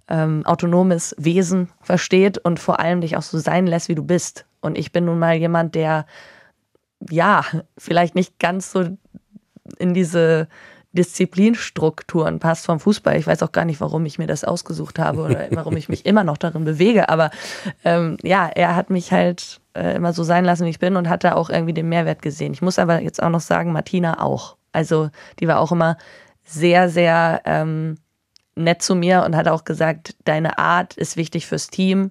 ähm, autonomes Wesen versteht und vor allem dich auch so sein lässt, wie du bist. Und ich bin nun mal jemand, der, ja, vielleicht nicht ganz so in diese Disziplinstrukturen passt vom Fußball. Ich weiß auch gar nicht, warum ich mir das ausgesucht habe oder warum ich mich immer noch darin bewege. Aber ähm, ja, er hat mich halt äh, immer so sein lassen, wie ich bin und hat da auch irgendwie den Mehrwert gesehen. Ich muss aber jetzt auch noch sagen, Martina auch. Also die war auch immer sehr, sehr ähm, nett zu mir und hat auch gesagt, deine Art ist wichtig fürs Team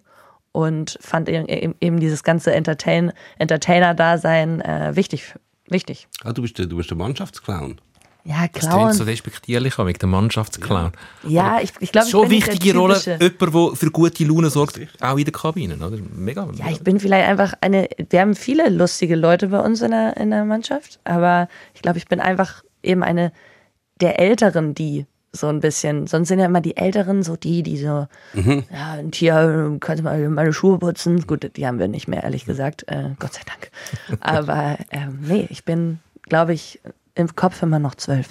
und fand eben, eben dieses ganze Entertain, Entertainer-Dasein äh, wichtig. Wichtig. Ah, du, bist der, du bist der Mannschaftsclown. Ja, Das klingt Clown. so despektierlich, auch wegen der Mannschaftsclown. Ja, ich, ich glaube, ich Schon bin wichtige Rolle, jemand, der für gute Laune sorgt, auch in der Kabine. Oder? Mega. Ja, ich bin vielleicht einfach eine. Wir haben viele lustige Leute bei uns in der, in der Mannschaft, aber ich glaube, ich bin einfach eben eine der Älteren, die so ein bisschen. Sonst sind ja immer die Älteren so die, die so, ja, und hier kannst du mal meine Schuhe putzen. Gut, die haben wir nicht mehr, ehrlich gesagt. Äh, Gott sei Dank. Aber ähm, nee, ich bin, glaube ich, im Kopf immer noch zwölf.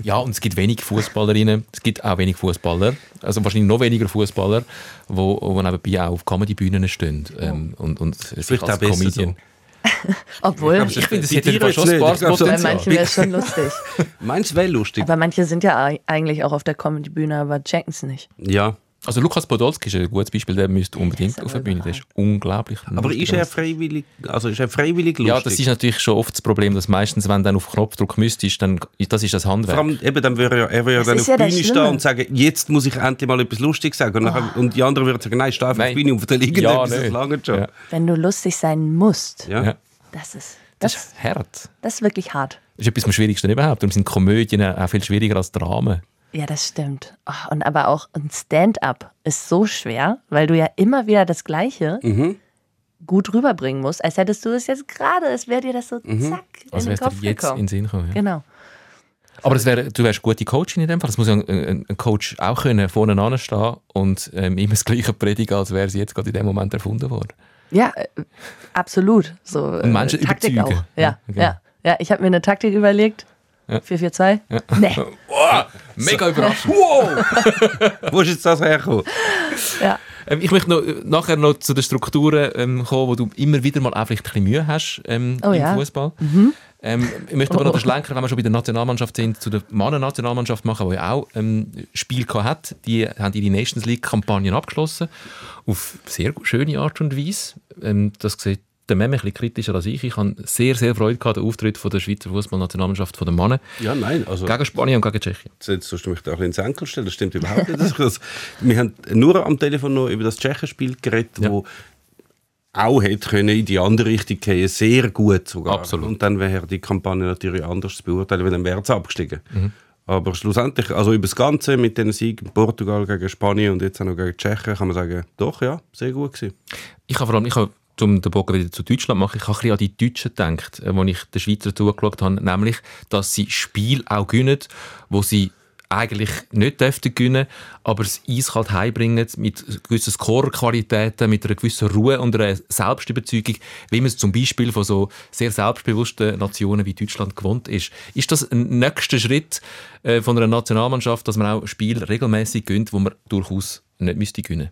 Ja, und es gibt wenig Fußballerinnen, es gibt auch wenig Fußballer, also wahrscheinlich noch weniger Fußballer, wo, wo nebenbei auch auf Comedy-Bühnen stehen ähm, und, und sich als Comedian. Obwohl, Ich finde, das Bei hätte schon. Ich so- bei manchen wäre es schon lustig. Meinst du, wäre lustig? Aber manche sind ja ei- eigentlich auch auf der Comedy-Bühne, aber checken es nicht. Ja. Also Lukas Podolski ist ein gutes Beispiel, der müsste unbedingt auf der aber Bühne, der ist unglaublich Aber lustig. ist er freiwillig, also ist er freiwillig lustig? Ja, das ist natürlich schon oft das Problem, dass meistens, wenn du dann auf Knopfdruck müsstest, dann das ist das Vor Handwerk. allem, eben, dann würde er, er würde ja Das dann auf ja die das Bühne stehen und sagen, jetzt muss ich endlich mal etwas Lustiges sagen. Und, nachher, und die anderen würden sagen, nein, steh einfach auf die Bühne und Ja, irgendetwas, das nicht. lange schon. Ja. Wenn du lustig sein musst, Ja. Ja. das ist, Das das, ist hart. das ist wirklich hart. Das ist etwas am schwierigsten überhaupt. Darum sind Komödien auch viel schwieriger als Dramen. Ja, das stimmt. Oh, und aber auch ein Stand-up ist so schwer, weil du ja immer wieder das Gleiche Mhm. gut rüberbringen musst, als hättest du es jetzt gerade, es wäre dir das so Mhm. zack Also in den Kopf jetzt gekommen. in den Sinn gekommen. Ja. Genau. Aber das wär, du wärst gute Coachin in dem Fall. Das muss ja ein, ein, ein Coach auch können, vorne anstehen und ähm, immer das Gleiche predigen, als wäre sie jetzt gerade in dem Moment erfunden worden. Ja, äh, absolut. So, äh, Und Menschen Taktik überzeugen. auch. Ja, Ja, ja, genau. ja. ich habe mir eine Taktik überlegt. Ja. 4-4-2? Nee. Mega überraschend. Wo ist jetzt das hergekommen? Ja. Ähm, ich möchte noch, äh, nachher noch zu den Strukturen ähm, kommen, wo du immer wieder mal auch vielleicht ein bisschen Mühe hast ähm, Oh im ja. Fußball. Ähm, ich möchte aber noch den Schlenker, wenn wir schon bei der Nationalmannschaft sind, zu der Mannen-Nationalmannschaft machen, die ja auch ähm, Spiel gehabt hat. Die haben ihre Nations League-Kampagnen abgeschlossen. Auf sehr schöne Art und Weise. Ähm, das sieht der Meme ein bisschen kritischer als ich. Ich habe sehr, sehr Freude gehabt, den Auftritt von der Schweizer Fußballnationalmannschaft von den Mannen Ja, nein, also gegen Spanien und gegen Tschechien. jetzt sollst du mich da ein bisschen ins Enkel stellen, das stimmt überhaupt nicht. Das, das, wir haben nur am Telefon noch über das Tschechenspiel geredet, Ja. wo auch hätte können in die andere Richtung gehen, sehr gut sogar. Absolut. Und dann wäre die Kampagne natürlich anders zu beurteilen, weil dann wäre es abgestiegen. Mhm. Aber schlussendlich, also über das Ganze mit den Siegen Portugal gegen Spanien und jetzt auch noch gegen Tschechien, kann man sagen, doch, ja, sehr gut gewesen. Ich habe vor allem, ich habe, um den Bogen wieder zu Deutschland zu machen, ich habe ein bisschen an die Deutschen gedacht, äh, als ich den Schweizer zugeschaut habe, nämlich, dass sie Spiel auch gewinnen, wo sie eigentlich nicht dürften gewinnen, aber es eiskalt heimbringen mit gewissen Scorerqualitäten, mit einer gewissen Ruhe und einer Selbstüberzeugung, wie man es zum Beispiel von so sehr selbstbewussten Nationen wie Deutschland gewohnt ist. Ist das ein nächster Schritt äh, von einer Nationalmannschaft, dass man auch Spiel regelmäßig gewinnt, wo man durchaus nicht müsste gewinnen?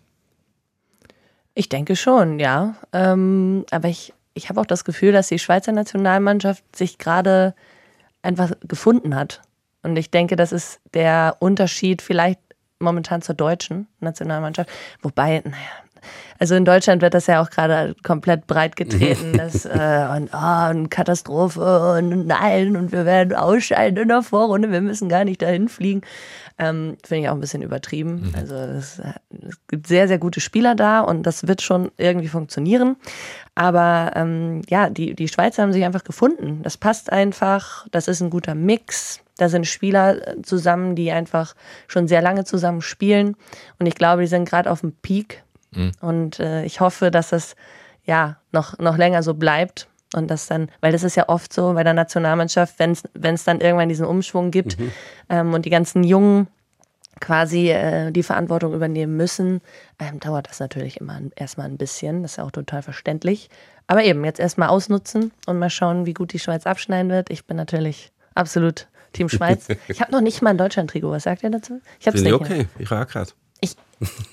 Ich denke schon, ja. Ähm, aber ich, ich habe auch das Gefühl, dass die Schweizer Nationalmannschaft sich gerade einfach gefunden hat. Und ich denke, das ist der Unterschied vielleicht momentan zur deutschen Nationalmannschaft. Wobei, naja, also in Deutschland wird das ja auch gerade komplett breit getreten. das, äh, und, oh, und Katastrophe und nein, und wir werden ausscheiden in der Vorrunde, wir müssen gar nicht dahin fliegen. Ähm, Finde ich auch ein bisschen übertrieben. Also es, es gibt sehr, sehr gute Spieler da und das wird schon irgendwie funktionieren. Aber ähm, ja, die, die Schweizer haben sich einfach gefunden. Das passt einfach, das ist ein guter Mix. Da sind Spieler zusammen, die einfach schon sehr lange zusammen spielen. Und ich glaube, die sind gerade auf dem Peak. Und äh, ich hoffe, dass das ja noch, noch länger so bleibt. Und das dann, weil das ist ja oft so bei der Nationalmannschaft, wenn es dann irgendwann diesen Umschwung gibt ähm, und die ganzen Jungen quasi äh, die Verantwortung übernehmen müssen, ähm, dauert das natürlich immer erstmal ein bisschen. Das ist ja auch total verständlich. Aber eben, jetzt erstmal ausnutzen und mal schauen, wie gut die Schweiz abschneiden wird. Ich bin natürlich absolut Team Schweiz. ich habe noch nicht mal ein Deutschland-Trikot. Was sagt ihr dazu? Ich habe es nicht. okay, ich auch gerade.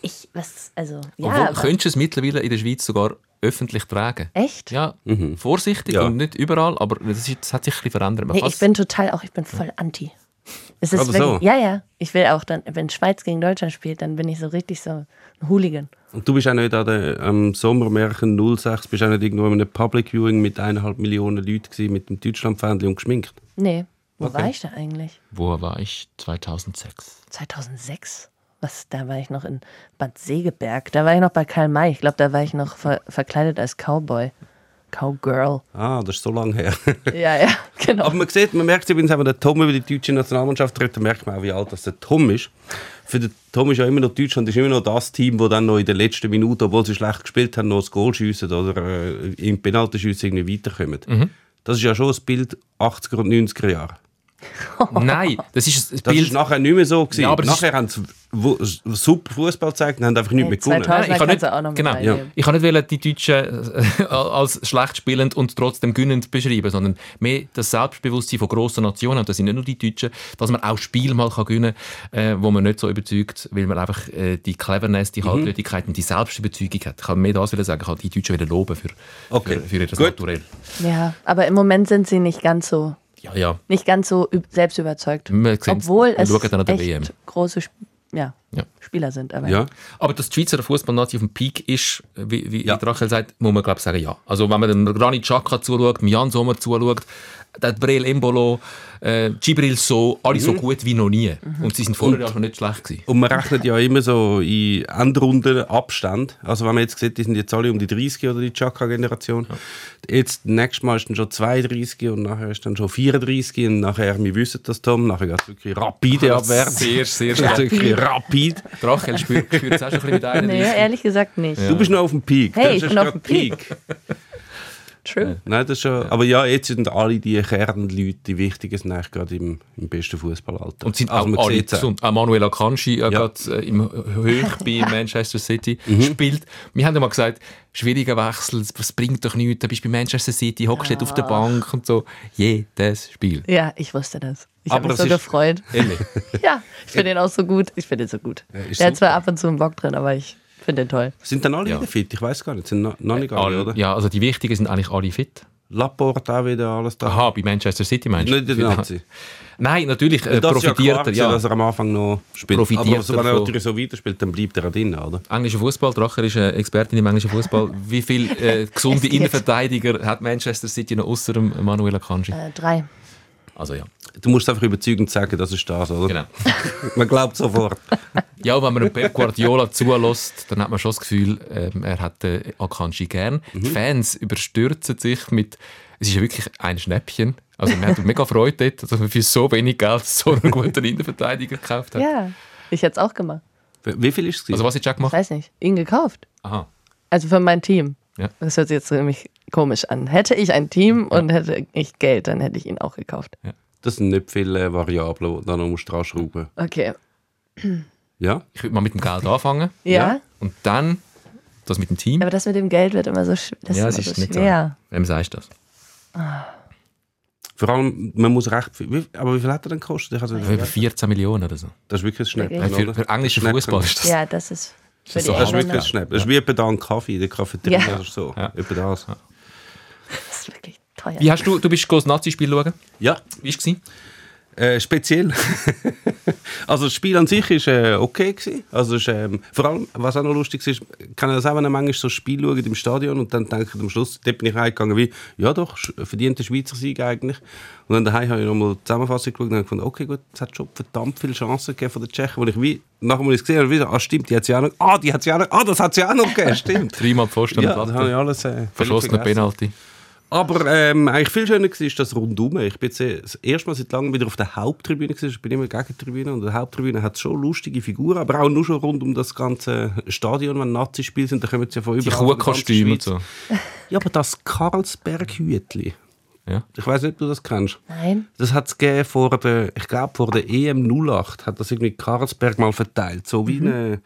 Ich, was, also, ja. Obwohl, aber- könntest du es mittlerweile in der Schweiz sogar öffentlich tragen? Echt? Ja, vorsichtig Ja. und nicht überall, aber das, ist, das hat sich ein bisschen verändert. Nee, ich bin total auch, ich bin voll anti. Es ist Aber wirklich, so. Ja, ja. Ich will auch dann, wenn Schweiz gegen Deutschland spielt, dann bin ich so richtig so ein Hooligan. Und du bist auch nicht an der am Sommermärchen 06, bist auch nicht irgendwo in einem Public Viewing mit eineinhalb Millionen Leuten gewesen, mit dem Deutschlandfähnchen und geschminkt. Nee, wo Okay. war ich da eigentlich? Wo war ich? 2006. 2006? Was, da war ich noch in Bad Segeberg. Da war ich noch bei Karl May. Ich glaube, da war ich noch ver verkleidet als Cowboy. Cowgirl. Ah, das ist so lange her. Ja, ja, genau. Aber man sieht, man merkt übrigens, wenn man den Tom über die deutsche Nationalmannschaft redet, dann merkt man auch, wie alt das der Tom ist. Für den Tom ist ja immer noch Deutschland ist immer noch das Team, das dann noch in den letzten Minuten, obwohl sie schlecht gespielt haben, noch das Goal schiessen oder äh, im Penaltyschiessen irgendwie weiterkommen. Mhm. Das ist ja schon ein Bild 80er und 90er Jahre. Nein, das ist ein Das Bild. ist nachher nicht mehr so gewesen. Ja, aber das nachher haben sie super Fußball gezeigt und haben einfach nicht mehr gewonnen. 2000 Nein, ich kann nicht, genau, reinnehmen. ich kann nicht wollen, die Deutschen äh, als schlecht spielend und trotzdem gönnend beschreiben, sondern mehr das Selbstbewusstsein von grossen Nationen, und das sind nicht nur die Deutschen, dass man auch Spiel mal kann gewinnen kann, äh, wo man nicht so überzeugt, weil man einfach äh, die Cleverness, Mhm. die Kaltblütigkeit und die Selbstüberzeugung hat. Ich kann mehr das sagen, ich kann die Deutschen wieder loben für, Okay. für, für ihr. Naturell. Ja, aber im Moment sind sie nicht ganz so, Ja, ja. nicht ganz so üb- selbstüberzeugt. Wir sehen- Obwohl es echt WM. große Sp ja, Ja. Spieler sind. Aber Ja. Aber dass die Schweizer Fußballnazi auf dem Peak ist, wie, wie Ja. Rachel sagt, muss man glaube ich sagen, ja. Also wenn man dem Granit Xhaka zuschaut, dem Jan Sommer zuschaut, der Brel Embolo, äh, Gibril So, alle Mhm. so gut wie noch nie. Und sie sind vorher ja schon nicht schlecht gewesen. Und man rechnet ja immer so in Endrunden Abstand. Also wenn man jetzt sieht, die sind jetzt alle um die 30 oder die Chaka-Generation. Jetzt, nächstes Mal ist dann schon 32 und nachher ist dann schon 34 und nachher, wir wissen das, Tom, nachher geht es wirklich rapide abwärts. Sehr, sehr schnell. wirklich rapid. Rachel spürt, spürt es auch schon ein bisschen mit einer. Nee, ehrlich gesagt nicht. Du bist noch auf dem Peak. Hey, Das ich ist bin auf dem Peak. True. Nein, das ist schon, aber ja, jetzt sind alle die Kernleute, die wichtigen sind eigentlich gerade im, im besten Fußballalter. Und sind also auch alle gesund. Auch Manuel Akanji, äh, Ja. gerade äh, im Höch bei Manchester City, Mhm. spielt. Wir haben ja mal gesagt, schwieriger Wechsel, das bringt doch nichts. Du bist bei Manchester City, hockst nicht auf der Bank und so. Jedes Spiel. Ja, ich wusste das. Ich habe mich so gefreut. Ehrlich. Ja, ich finde ihn auch so gut. Ich finde ihn so gut. ist Der hat zwar ab und zu einen Bock drin, aber ich finde ihn toll. Sind dann alle Ja. wieder fit? Ich weiß gar nicht. Sind noch, noch nicht alle, Alle, oder? ja, also die Wichtigen sind eigentlich alle fit. Laporte auch wieder, alles da. Aha, bei Manchester City meinst du? Nicht der Nazi. Nein, natürlich äh, Das ist ja profitiert klar, er. Ja. dass er am Anfang noch spielt. Profitiert Aber wenn er davon. natürlich so weiterspielt, dann bleibt er auch drin, oder? Englischer Fußball, Dracher ist eine Expertin im englischen Fußball. Wie viele äh, gesunde. Innenverteidiger hat Manchester City noch außer dem Manuel Akanji? Äh, drei. Also ja, Du musst einfach überzeugend sagen, das ist das, oder? genau. Man glaubt sofort. Ja, wenn man einem Pep Guardiola zulässt, dann hat man schon das Gefühl, ähm, er hat äh, Akanji gern. Die Fans überstürzen sich mit, es ist ja wirklich ein Schnäppchen. Also man hat mega Freude dort, dass man für so wenig Geld so einen guten Innenverteidiger gekauft hat. Ja, ich hätte es auch gemacht. Wie viel ist es? Also was hat Jack Ich gemacht? weiß nicht. Ihn gekauft. Aha. Also für mein Team. Ja. Das hört sich jetzt nämlich komisch an. Hätte ich ein Team und hätte ich Geld, dann hätte ich ihn auch gekauft. Das sind nicht viele Variablen, die du noch musst dran schrauben Okay. Ja? Ich würde mal mit dem Geld anfangen Ja. Ja. und dann das mit dem Team. Aber das mit dem Geld wird immer so, das ja, ist immer ist so nicht schwer. so. Wem sagst du das? Vor allem, man muss recht viel. Aber wie viel hat er denn gekostet? Ich also, Über 14 Millionen oder so. das ist wirklich ein Schnäppchen. Wirklich? Für, für englischen. Fußball ist das. Ja, das ist für ist die so- Das ist wirklich Schnäppchen. Das ist wie etwa da ein Kaffee der Cafeteria Ja. oder so. Ja. Etwa das. Das ist wirklich teuer. Wie hast du, du bist das Nazi-Spiel schauen? Ja, Wie war es? Äh, speziell. also das Spiel an sich ist äh, okay gewesen. Also ist, ähm, vor allem, was auch noch lustig ist, kann ich das auch, wenn ihr manchmal so ein Spiel schaut im Stadion und dann denke ich am Schluss, dort bin ich reingegangen wie, ja doch, sch- verdienter Schweizer Sieg eigentlich. Und dann daheim habe ich nochmal die Zusammenfassung geschaut und habe gefunden, okay gut, es hat schon verdammt viele Chancen gegeben von den Tschechen, wo ich wie, nachher, gesehen habe, wieder, ah stimmt, die hat sie auch noch, ah, die hat sie auch noch, ah, das hat sie auch noch gegeben, stimmt. Dreimal Pfosten ja, und das habe ich Latte. alles äh, vergessen. Penalty. Aber ähm, eigentlich viel schöner war ist das rundum. Ich bin jetzt äh, das erste Mal seit langem wieder auf der Haupttribüne gewesen. Ich bin immer gegen die Tribüne und die Haupttribüne hat schon lustige Figuren, aber auch nur schon rund um das ganze Stadion, wenn Nazi-Spiele sind, da kommen sie ja von Die überall. ganzen Kuhkostüme und so. Ja, aber das Karlsberg-Hütli, Ja. ich weiß nicht, ob du das kennst. Nein. Das hat es gegeben vor der, ich glaube vor der EM 08, hat das irgendwie Karlsberg mal verteilt. So wie eine,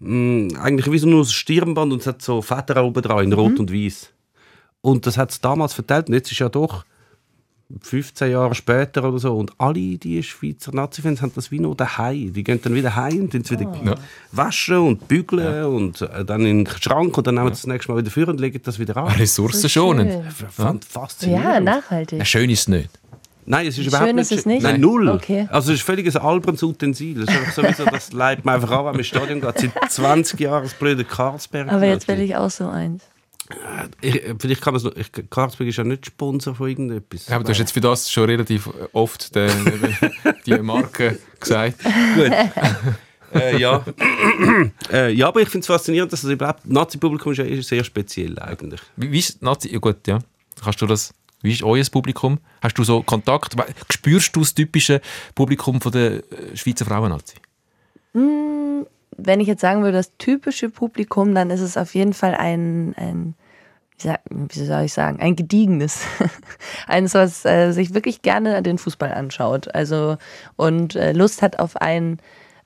mh, eigentlich wie so nur ein Stirnband und es hat so Federn oben dran in Rot und Weiß. Und das hat es damals verteilt und jetzt ist ja doch 15 Jahre später oder so und alle die Schweizer Nazi-Fans haben das wie noch daheim. Die gehen dann wieder heim und dann wieder Ja. waschen und bügeln und äh, dann in den Schrank und dann nehmen sie das nächste Mal wieder für und legen das wieder an. Ressourcenschonend. schön. Fand faszinierend. Ja, nachhaltig. Ja, schön ist es nicht. Nein, es ist Schön überhaupt nicht ist es nicht? Nein, null. Okay. Also es ist völlig ein albernes Utensil. Es ist einfach sowieso, das leitet man einfach an, wenn man ins Stadion geht. Seit 20 Jahren das blöde Karlsberg. Aber jetzt will ich auch so eins. Ich, vielleicht kann man es noch, ich, Karlsberg ist ja nicht Sponsor von irgendetwas. Ja, aber du hast jetzt für das schon relativ oft den, die Marke gesagt. Gut. äh, ja. äh, ja, aber ich finde es faszinierend, dass das überhaupt Nazi-Publikum ist ja eh sehr speziell eigentlich. Wie, wie ist Nazi? Ja, gut, ja. Kannst du das? Wie ist euer Publikum? Hast du so Kontakt? Spürst du das typische Publikum von der äh, Schweizer Frauen-Nazi? Wenn ich jetzt sagen würde, das typische Publikum, dann ist es auf jeden Fall ein, ein wie, soll ich sagen, ein gediegenes. Eines, was äh, sich wirklich gerne den Fußball anschaut. Also und äh, Lust hat auf ein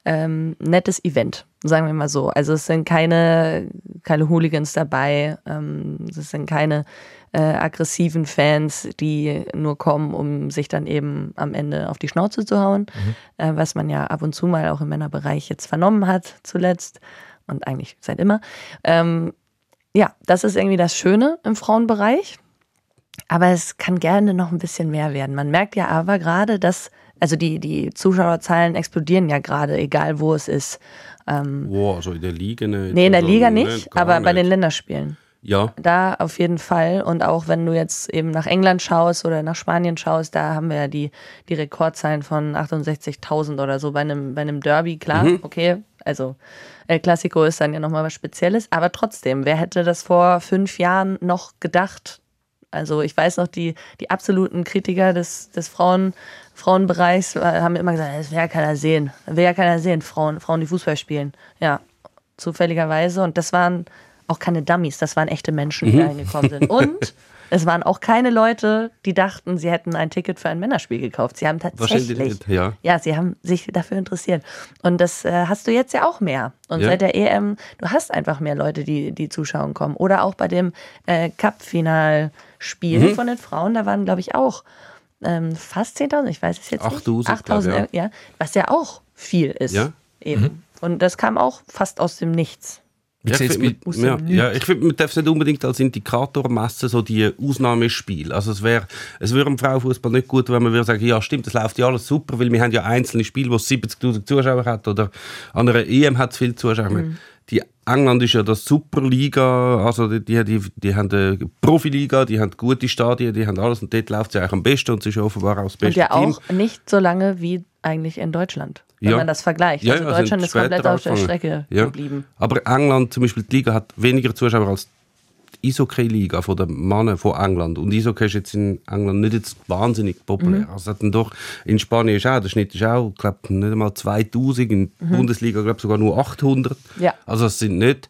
ähm, nettes Event, sagen wir mal so. Also es sind keine, keine Hooligans dabei, ähm, es sind keine äh, aggressiven Fans, die nur kommen, um sich dann eben am Ende auf die Schnauze zu hauen, äh, was man ja ab und zu mal auch im Männerbereich jetzt vernommen hat zuletzt und eigentlich seit immer. Ähm, ja, das ist irgendwie das Schöne im Frauenbereich. Aber es kann gerne noch ein bisschen mehr werden. Man merkt ja aber gerade, dass, also die, die Zuschauerzahlen explodieren ja gerade, egal wo es ist. Wow, also in der Liga nicht. Nee, in der also, Liga ne, nicht, aber bei nicht. den Länderspielen. Ja, Da auf jeden Fall. Und auch wenn du jetzt eben nach England schaust oder nach Spanien schaust, da haben wir ja die, die Rekordzahlen von 68.000 oder so bei einem, bei einem Derby. Klar, okay, also El Clasico ist dann ja nochmal was Spezielles. Aber trotzdem, wer hätte das vor fünf Jahren noch gedacht? Also ich weiß noch, die, die absoluten Kritiker des, des Frauen, Frauenbereichs äh, haben immer gesagt, das will ja keiner sehen. Das will ja keiner sehen, Frauen, Frauen, die Fußball spielen. Ja, zufälligerweise. Und das waren auch keine Dummies, das waren echte Menschen, die da hingekommen sind. Und es waren auch keine Leute, die dachten, sie hätten ein Ticket für ein Männerspiel gekauft. Sie haben tatsächlich, ja. ja, sie haben sich dafür interessiert. Und das äh, hast du jetzt ja auch mehr. Und Ja. seit der EM, du hast einfach mehr Leute, die, die zuschauen kommen. Oder auch bei dem äh, Cup-Final-Spiel Mhm. von den Frauen, da waren, glaube ich, auch ähm, fast 10.000, ich weiß es jetzt 8.000, nicht. 8.000, glaub, ja. Was ja auch viel ist. Ja. Eben. Und das kam auch fast aus dem Nichts. Ja, ich find, man, ja, ja, ich finde, man darf es nicht unbedingt als Indikator messen, so die Ausnahmespiele. Also es wäre, es wäre im Frauenfußball nicht gut, wenn man würde sagen, ja stimmt, das läuft ja alles super, weil wir haben ja einzelne Spiele, wo es 70'000 Zuschauer hat oder an einer EM hat es viele Zuschauer. Mhm. Die England ist ja das Superliga, also die, die, die, die haben eine Profiliga, die haben gute Stadien, die haben alles und dort läuft es ja eigentlich am besten und es ist ja offenbar auch das Und beste ja Team. auch nicht so lange wie eigentlich in Deutschland, wenn Ja. man das vergleicht. Ja, also ja, sind Deutschland ist komplett auf der. Strecke geblieben. Aber England, zum Beispiel die Liga, hat weniger Zuschauer als die Eishockey-Liga von den Männern von England. Und Eishockey ist jetzt in England nicht jetzt wahnsinnig populär. Mhm. Also dann doch, in Spanien ist auch, der Schnitt ist auch, ich glaube, nicht einmal 2000, in der Bundesliga, glaube sogar nur 800. Mhm. Ja. Also es sind nicht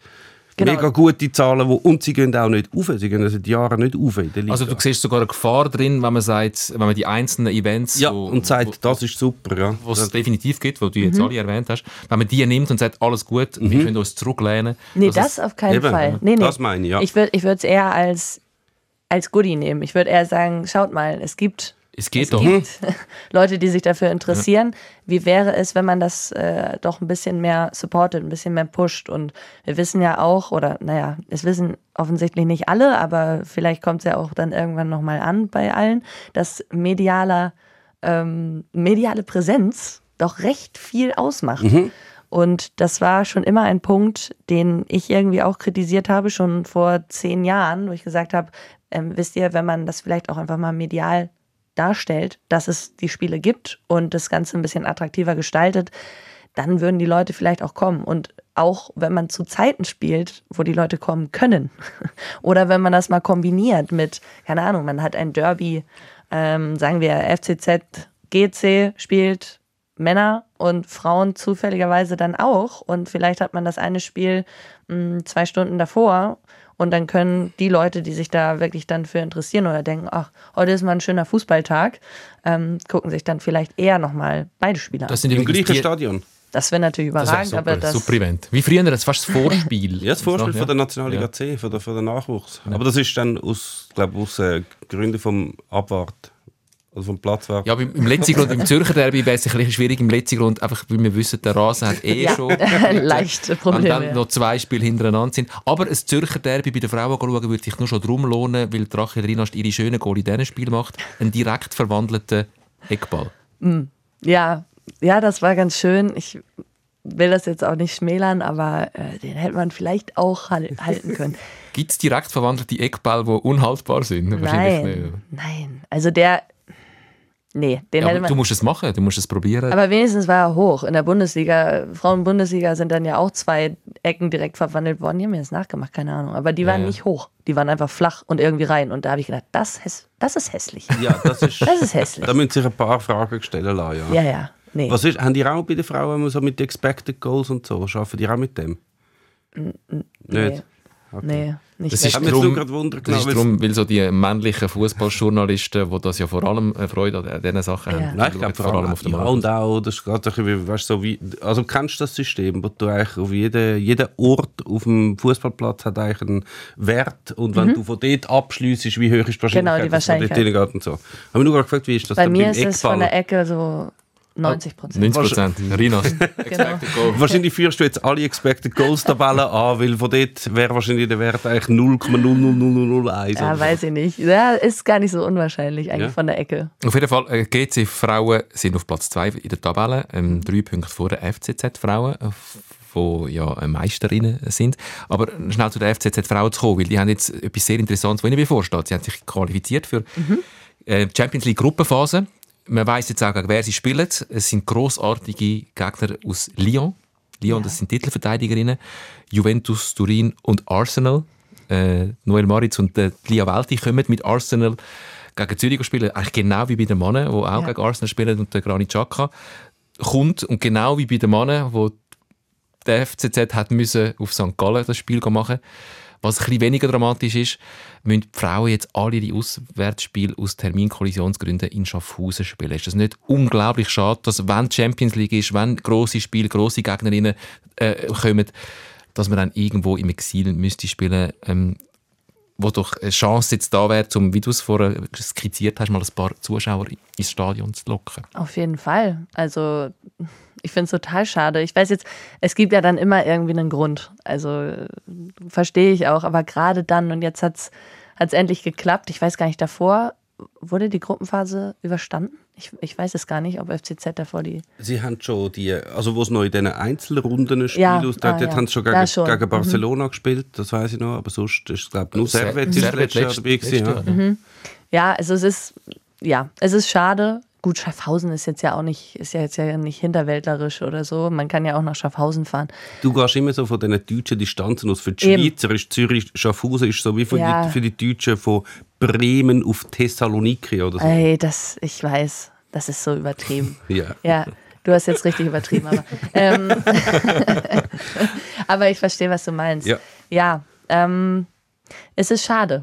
Genau. mega gute Zahlen, wo, und sie gehen auch nicht auf. Sie gehen seit Jahren nicht auf in der Liga. Also du siehst sogar eine Gefahr drin, wenn man sagt, wenn man die einzelnen Events, ja, wo, und sagt, das ist super. Ja. wo es definitiv gibt, wo du jetzt Mhm. alle erwähnt hast, wenn man die nimmt und sagt, alles gut, wir können uns zurücklehnen. Nee, Also das auf keinen Eben, Fall. Nee, nee. das meine ich, ja. Ich würde ich es eher als, als Goodie nehmen. Ich würde eher sagen, schaut mal, es gibt, Es geht es doch. gibt Leute, die sich dafür interessieren. Wie wäre es, wenn man das äh, doch ein bisschen mehr supportet, ein bisschen mehr pusht? Und wir wissen ja auch, oder naja, es wissen offensichtlich nicht alle, aber vielleicht kommt es ja auch dann irgendwann nochmal an bei allen, dass medialer, ähm, mediale Präsenz doch recht viel ausmacht. Und das war schon immer ein Punkt, den ich irgendwie auch kritisiert habe, schon vor zehn Jahren, wo ich gesagt habe, ähm, wisst ihr, wenn man das vielleicht auch einfach mal medial darstellt, dass es die Spiele gibt und das Ganze ein bisschen attraktiver gestaltet, dann würden die Leute vielleicht auch kommen. Und auch wenn man zu Zeiten spielt, wo die Leute kommen können. Oder wenn man das mal kombiniert mit, keine Ahnung, man hat ein Derby, ähm, sagen wir FCZ, GC spielt Männer und Frauen zufälligerweise dann auch. Und vielleicht hat man das eine Spiel mh, zwei Stunden davor. Und dann können die Leute, die sich da wirklich dann für interessieren oder denken, ach, heute ist mal ein schöner Fußballtag, ähm, gucken sich dann vielleicht eher nochmal beide Spiele an. Das sind Im übrigens gleichen die, Stadion. Das wäre natürlich das überragend, super, aber das. super Event. Wie früher, das ist fast das Vorspiel. Ja, das Vorspiel Ja. von der Nationalliga Ja. C, von der, von der Nachwuchs. Aber das ist dann aus, glaub, aus äh, Gründen vom Abwart, also vom Platzwart. Ja, aber im letzten Grund, im Zürcher Derby wäre es ein bisschen schwierig im letzten Grund, einfach weil wir wissen, der Rasen hat eh Ja, schon leichte Wenn Probleme. dann noch zwei Spiele hintereinander sind. Aber ein Zürcher Derby bei den Frauen schauen würde sich nur schon darum lohnen, weil die Rachel Rinast ihre schönen Goal in diesem Spiel macht. Einen direkt verwandelten Eckball. Ja, ja, das war ganz schön. Ich will das jetzt auch nicht schmälern, aber äh, den hätte man vielleicht auch hal- halten können. Gibt es direkt verwandelte Eckball, die unhaltbar sind? Wahrscheinlich Nein, nicht. nein. Also der, Nee, den Ja, hätte man. du musst es machen, du musst es probieren. Aber wenigstens war er hoch. In der Bundesliga, Frauen-Bundesliga sind dann ja auch zwei Ecken direkt verwandelt worden. Die haben mir das nachgemacht, keine Ahnung. Aber die waren ja. nicht hoch. Die waren einfach flach und irgendwie rein. Und da habe ich gedacht, das, das ist hässlich. Ja, das ist, Das ist hässlich. da müssen sich ein paar Fragen stellen lassen, ja. Ja, ja. Nee. Was ist, haben die auch bei den Frauen so mit Expected Goals und so? Schaffen die auch mit dem? nee. Nicht? Nee, nicht Das ist drum- nur Das ist darum, weil so die männlichen Fußballjournalisten, die das ja vor allem äh, Freude an diesen Sachen Ja. haben, Nein, ich glaube vor allem auf den ja, Markt. und auch, das ist gerade ein weißt, du, so wie, also kennst du das System, wo du eigentlich auf jeden, jeder Ort auf dem Fußballplatz hat eigentlich einen Wert und wenn du von dort abschliessest, wie hoch ist die Wahrscheinlichkeit, Mhm. Genau, die dass man dort Wahrscheinlichkeit. hingeht und so. Haben wir nur gerade gefragt, wie ist das Bei mir ist es von der Ecke so 90 Prozent. 90 Prozent. Rinas. Genau. Wahrscheinlich führst du jetzt alle Expected Goals Tabellen an, weil von dort wäre wahrscheinlich der Wert eigentlich 0,00001. Ja, weiß ich nicht. Ja, ist gar nicht so unwahrscheinlich eigentlich Ja. von der Ecke. Auf jeden Fall, äh, GC Frauen sind auf Platz 2 in der Tabelle, ähm, drei Punkte vor der FCZ Frauen, die ja äh, Meisterinnen sind. Aber schnell zu der FCZ Frauen zu kommen, weil die haben jetzt etwas sehr Interessantes, was ihnen bevorsteht. Sie haben sich qualifiziert für äh, die Champions League Gruppenphase. Man weiß jetzt auch, wer sie spielen. Es sind großartige Gegner aus Lyon. Lyon, das sind Titelverteidigerinnen. Juventus, Turin und Arsenal. Äh, Noel Maritz und äh, Lia Welti kommen mit Arsenal gegen Zürich spielen. Eigentlich genau wie bei den Männern, die auch Ja. gegen Arsenal spielen und der Granit Xhaka kommt. Und genau wie bei den Männern, wo der FCZ hat müssen auf St. Gallen das Spiel machen Was ein weniger dramatisch ist, müssen die Frauen jetzt alle ihre Auswärtsspiele aus Terminkollisionsgründen in Schaffhausen spielen. Ist das nicht unglaublich schade, dass wenn die Champions League ist, wenn grosse Spiele, grosse Gegnerinnen äh, kommen, dass man dann irgendwo im Exil müsste spielen ähm, wo doch eine Chance jetzt da wäre, um, wie du es vorher skizziert hast, mal ein paar Zuschauer ins Stadion zu locken. Auf jeden Fall. Also ich finde es total schade. Ich weiß jetzt, es gibt ja dann immer irgendwie einen Grund. Also verstehe ich auch. Aber gerade dann und jetzt hat es endlich geklappt. Ich weiß gar nicht, davor wurde die Gruppenphase überstanden? Ich, ich weiß es gar nicht, ob FCZ davor die. Sie haben schon die, also wo es noch in diesen Einzelrunden Spiele Ja, ausgetragen ah, ja. haben sie schon Da gegen, schon. gegen Barcelona gespielt, das weiß ich noch, aber sonst ist es, glaube ich, nur Ser- Servet ist Servet letztes Jahr dabei gewesen. Ja. Ja. Ja, also es ist, ja, es ist schade. Gut, Schaffhausen ist jetzt ja auch nicht, ist ja jetzt ja nicht hinterwäldlerisch oder so. Man kann ja auch nach Schaffhausen fahren. Du gehst immer so von diesen deutschen Distanzen aus. Für die Eben. Schweizer ist Zürich, Schaffhausen ist so wie für, Ja. die, für die Deutschen von Bremen auf Thessaloniki oder so. Ey, das, ich weiß, das ist so übertrieben. Ja. Ja, du hast jetzt richtig übertrieben, aber. Ähm, aber ich verstehe, was du meinst. Ja. Ja, ähm, es ist schade.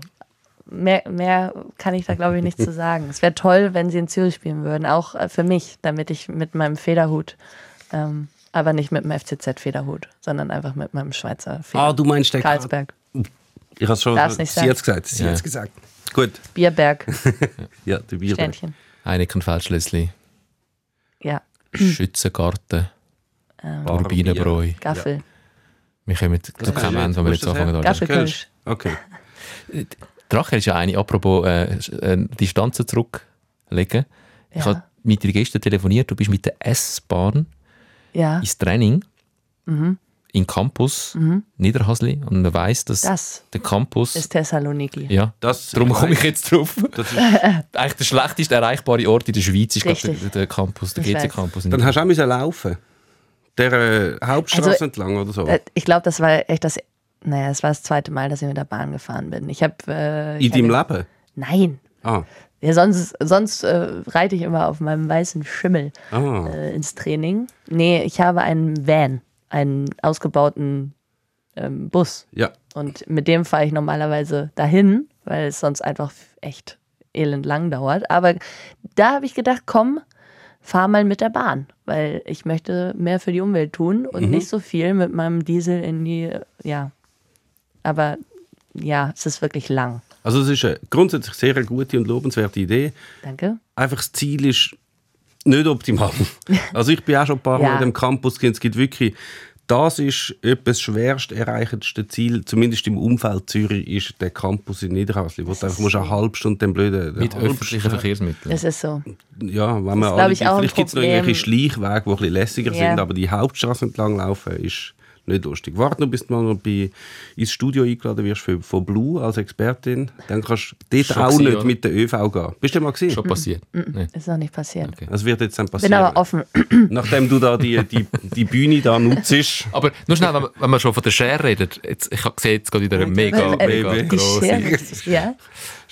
Mehr, mehr kann ich da, glaube ich, nicht zu sagen. Es wäre toll, wenn sie in Zürich spielen würden, auch äh, für mich, damit ich mit meinem Federhut, ähm, aber nicht mit dem FCZ-Federhut, sondern einfach mit meinem Schweizer Federhut. Ah, du meinst den Karlsberg, Ich habe schon, Darf's nicht sie sagen. hat gesagt, sie Ja. hat's gesagt. Gut, Bierberg, ja, der Bier. Sternchen. Heineken Feldschlössli, Ja, Schützengarten, Turbinenbräu. Gaffel. Wir kommen zu keinem Ende, wenn wir jetzt anfangen. Gaffelkölsch. Okay. Drache ist ja eine, apropos äh, äh, Distanzen zurücklegen. Ich Ja. habe mit dir gestern telefoniert, du bist mit der S-Bahn Ja, ins Training Mhm. in Campus Niederhasli und man weiss, dass das der Campus... ist Thessaloniki. ja, Das, darum komme ich jetzt drauf. Das ist, Eigentlich der schlechteste erreichbare Ort in der Schweiz ist der, der Campus, der Ich. GC-Campus. dann hast du auch müssen laufen. Der äh, Hauptstraße Also, entlang oder so. Äh, Ich glaube, das war echt das. Naja, das war das zweite Mal, dass ich mit der Bahn gefahren bin. Ich habe. Äh, ich deinem hatte- Leben? Nein. Ah. Ja, sonst sonst äh, reite ich immer auf meinem weißen Schimmel Ah. äh, ins Training. Nee, ich habe einen Van, einen ausgebauten ähm, Bus. Ja. Und mit dem fahre ich normalerweise dahin, weil es sonst einfach echt elend lang dauert. Aber da habe ich gedacht, komm, fahr mal mit der Bahn, weil ich möchte mehr für die Umwelt tun und nicht so viel mit meinem Diesel in die, ja. Aber ja, es ist wirklich lang. Also es ist eine grundsätzlich sehr eine gute und lobenswerte Idee. Danke. Einfach das Ziel ist nicht optimal. Also ich bin auch schon ein paar Mal Ja. in dem Campus gewesen. Es gibt wirklich, das ist etwas das schwerst erreichendste Ziel, zumindest im Umfeld Zürich, ist der Campus in Niederhasli, wo du einfach musst eine halbe Stunde den blöden... mit öffentlichen Verkehrsmitteln. Es ist so. Ja, wenn man glaub alle, ich, auch ein vielleicht gibt es noch irgendwelche Schleichwege, die ein bisschen lässiger Ja. sind, aber die Hauptstraße entlang laufen ist nicht lustig. Warte noch, bis du mal noch bei, ins Studio eingeladen wirst für, von Blue als Expertin. Dann kannst du dort Schon auch gewesen, nicht oder? mit der ÖV gehen. Bist du mal gesehen? Schon passiert. Nee. Ist noch nicht passiert. Okay. Das wird jetzt dann Bin passieren. aber offen. Nachdem du da die, die, die Bühne da nutzt. Aber nur schnell, wenn man, wenn man schon von der Schere redet. Jetzt, ich sehe jetzt gerade wieder eine mega, Äh, mega Baby. Die grosse Schere.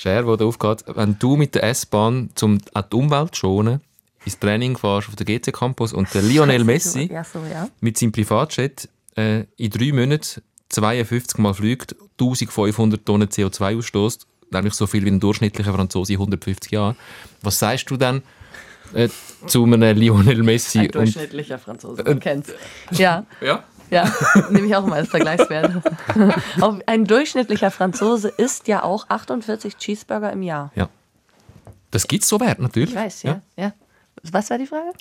Die da aufgeht. Wenn du mit der S-Bahn, um die Umwelt zu schonen, ins Training fährst auf den GC Campus und der Lionel Messi Ja, so, ja. mit seinem Privatjet äh, in drei Monaten 52 Mal fliegt, 1500 Tonnen CO2 ausstößt, nämlich so viel wie ein durchschnittlicher Franzose in 150 Jahren. Was sagst du dann äh, zu einem Lionel Messi? Ein durchschnittlicher Franzose, man kennt's. Ja, ja? ja, nehme ich auch mal als Vergleichswert. ein durchschnittlicher Franzose isst ja auch 48 Cheeseburger im Jahr. Ja. Das gibt es so Wert natürlich. Ich weiß, ja. ja. Was war die Frage?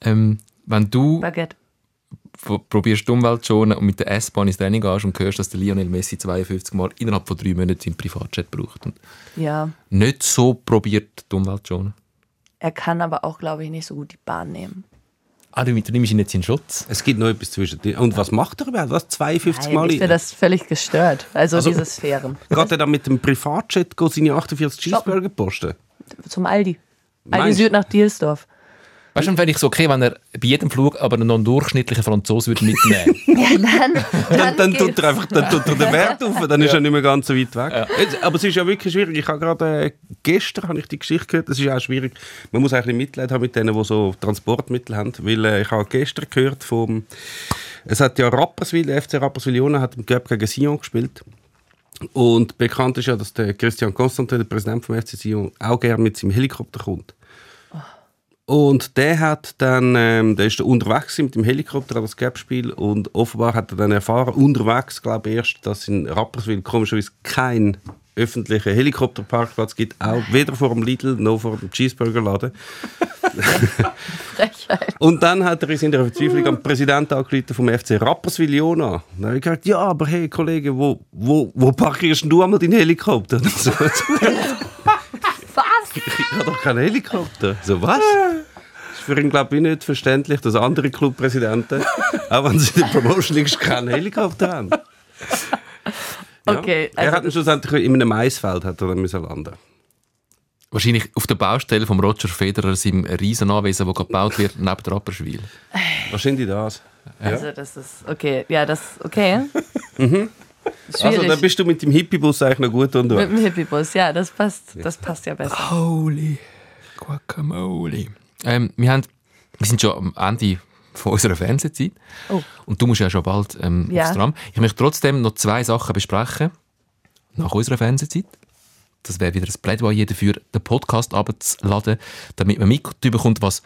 Ähm, wenn du Baguette. Probierst die Umwelt zu schonen und mit der S-Bahn ins Training gehst und hörst, dass der Lionel Messi 52 Mal innerhalb von drei Monaten seinen Privatjet braucht und Ja, nicht so probiert, die Umwelt zu schonen. er kann aber auch, glaube ich, nicht so gut die Bahn nehmen. Ah, du, du nimmst ihn jetzt in Schutz? Es gibt noch etwas zwischen dir. Und was macht er überhaupt? Was? 52 Nein, Mal? ich finde das völlig gestört. Also, Also- diese Sphären. Geht er dann mit dem Privatjet go seine 48 Cheeseburger posten? Zum Aldi. Aldi Meinst- Süd nach Dielsdorf. Weißt du, fände ich so okay, wenn er bei jedem Flug aber noch einen durchschnittlichen Franzosen würde mitnehmen Ja, dann, Dann, dann, tut er einfach dann tut er den Wert auf, dann ist er nicht mehr ganz so weit weg. Jetzt, aber es ist ja wirklich schwierig. Ich habe gerade äh, gestern habe ich die Geschichte gehört. Es ist ja auch schwierig. Man muss eigentlich Mitleid haben mit denen, die so Transportmittel haben, weil äh, ich habe gestern gehört vom es hat ja Rapperswil, der FC Rapperswil Jona hat im Cup gegen Sion gespielt. Und bekannt ist ja, dass der Christian Constantin, der Präsident vom FC Sion, auch gerne mit seinem Helikopter kommt. Und der hat dann, ähm, der ist da unterwegs mit dem Helikopter an das Gap-Spiel und offenbar hat er dann erfahren, unterwegs, glaube ich erst, dass in Rapperswil komischerweise kein öffentlicher Helikopterparkplatz gibt, auch weder vor dem Lidl noch vor dem Cheeseburgerladen. Und dann hat er in seiner Verzweiflung am Präsidenten angerufen vom FC Rapperswil Jona. Dann habe ich gesagt, ja, aber hey Kollege, wo, wo, wo parkierst du einmal deinen Helikopter? Was? ich habe doch keinen Helikopter. So, was? Ist für ihn, glaube ich, nicht verständlich, dass andere Clubpräsidenten, auch wenn sie in der Promotion League keinen Helikopter haben. Ja. Okay, er also hat ihn schlussendlich in einem Maisfeld hat er dann müssen landen. Wahrscheinlich auf der Baustelle von Roger Federer, seinem Riesenanwesen, das gebaut wird, neben der Rapperswil. Wahrscheinlich das. Also das ist okay. Ja, das okay. Also, Schwierig. da bist du mit dem Hippie-Bus eigentlich noch gut mit unterwegs. dem Hippie-Bus, ja, das passt, das passt ja besser. Holy Guacamole. Ähm, wir, haben, wir sind schon am Ende von unserer Fernsehzeit. Oh. Und du musst ja schon bald ähm, Ja. aufs Tram. Ich möchte trotzdem noch zwei Sachen besprechen. Nach unserer Fernsehzeit. Das wäre wieder ein Plädoyer dafür, den Podcast abzuladen, damit man mitbekommt, was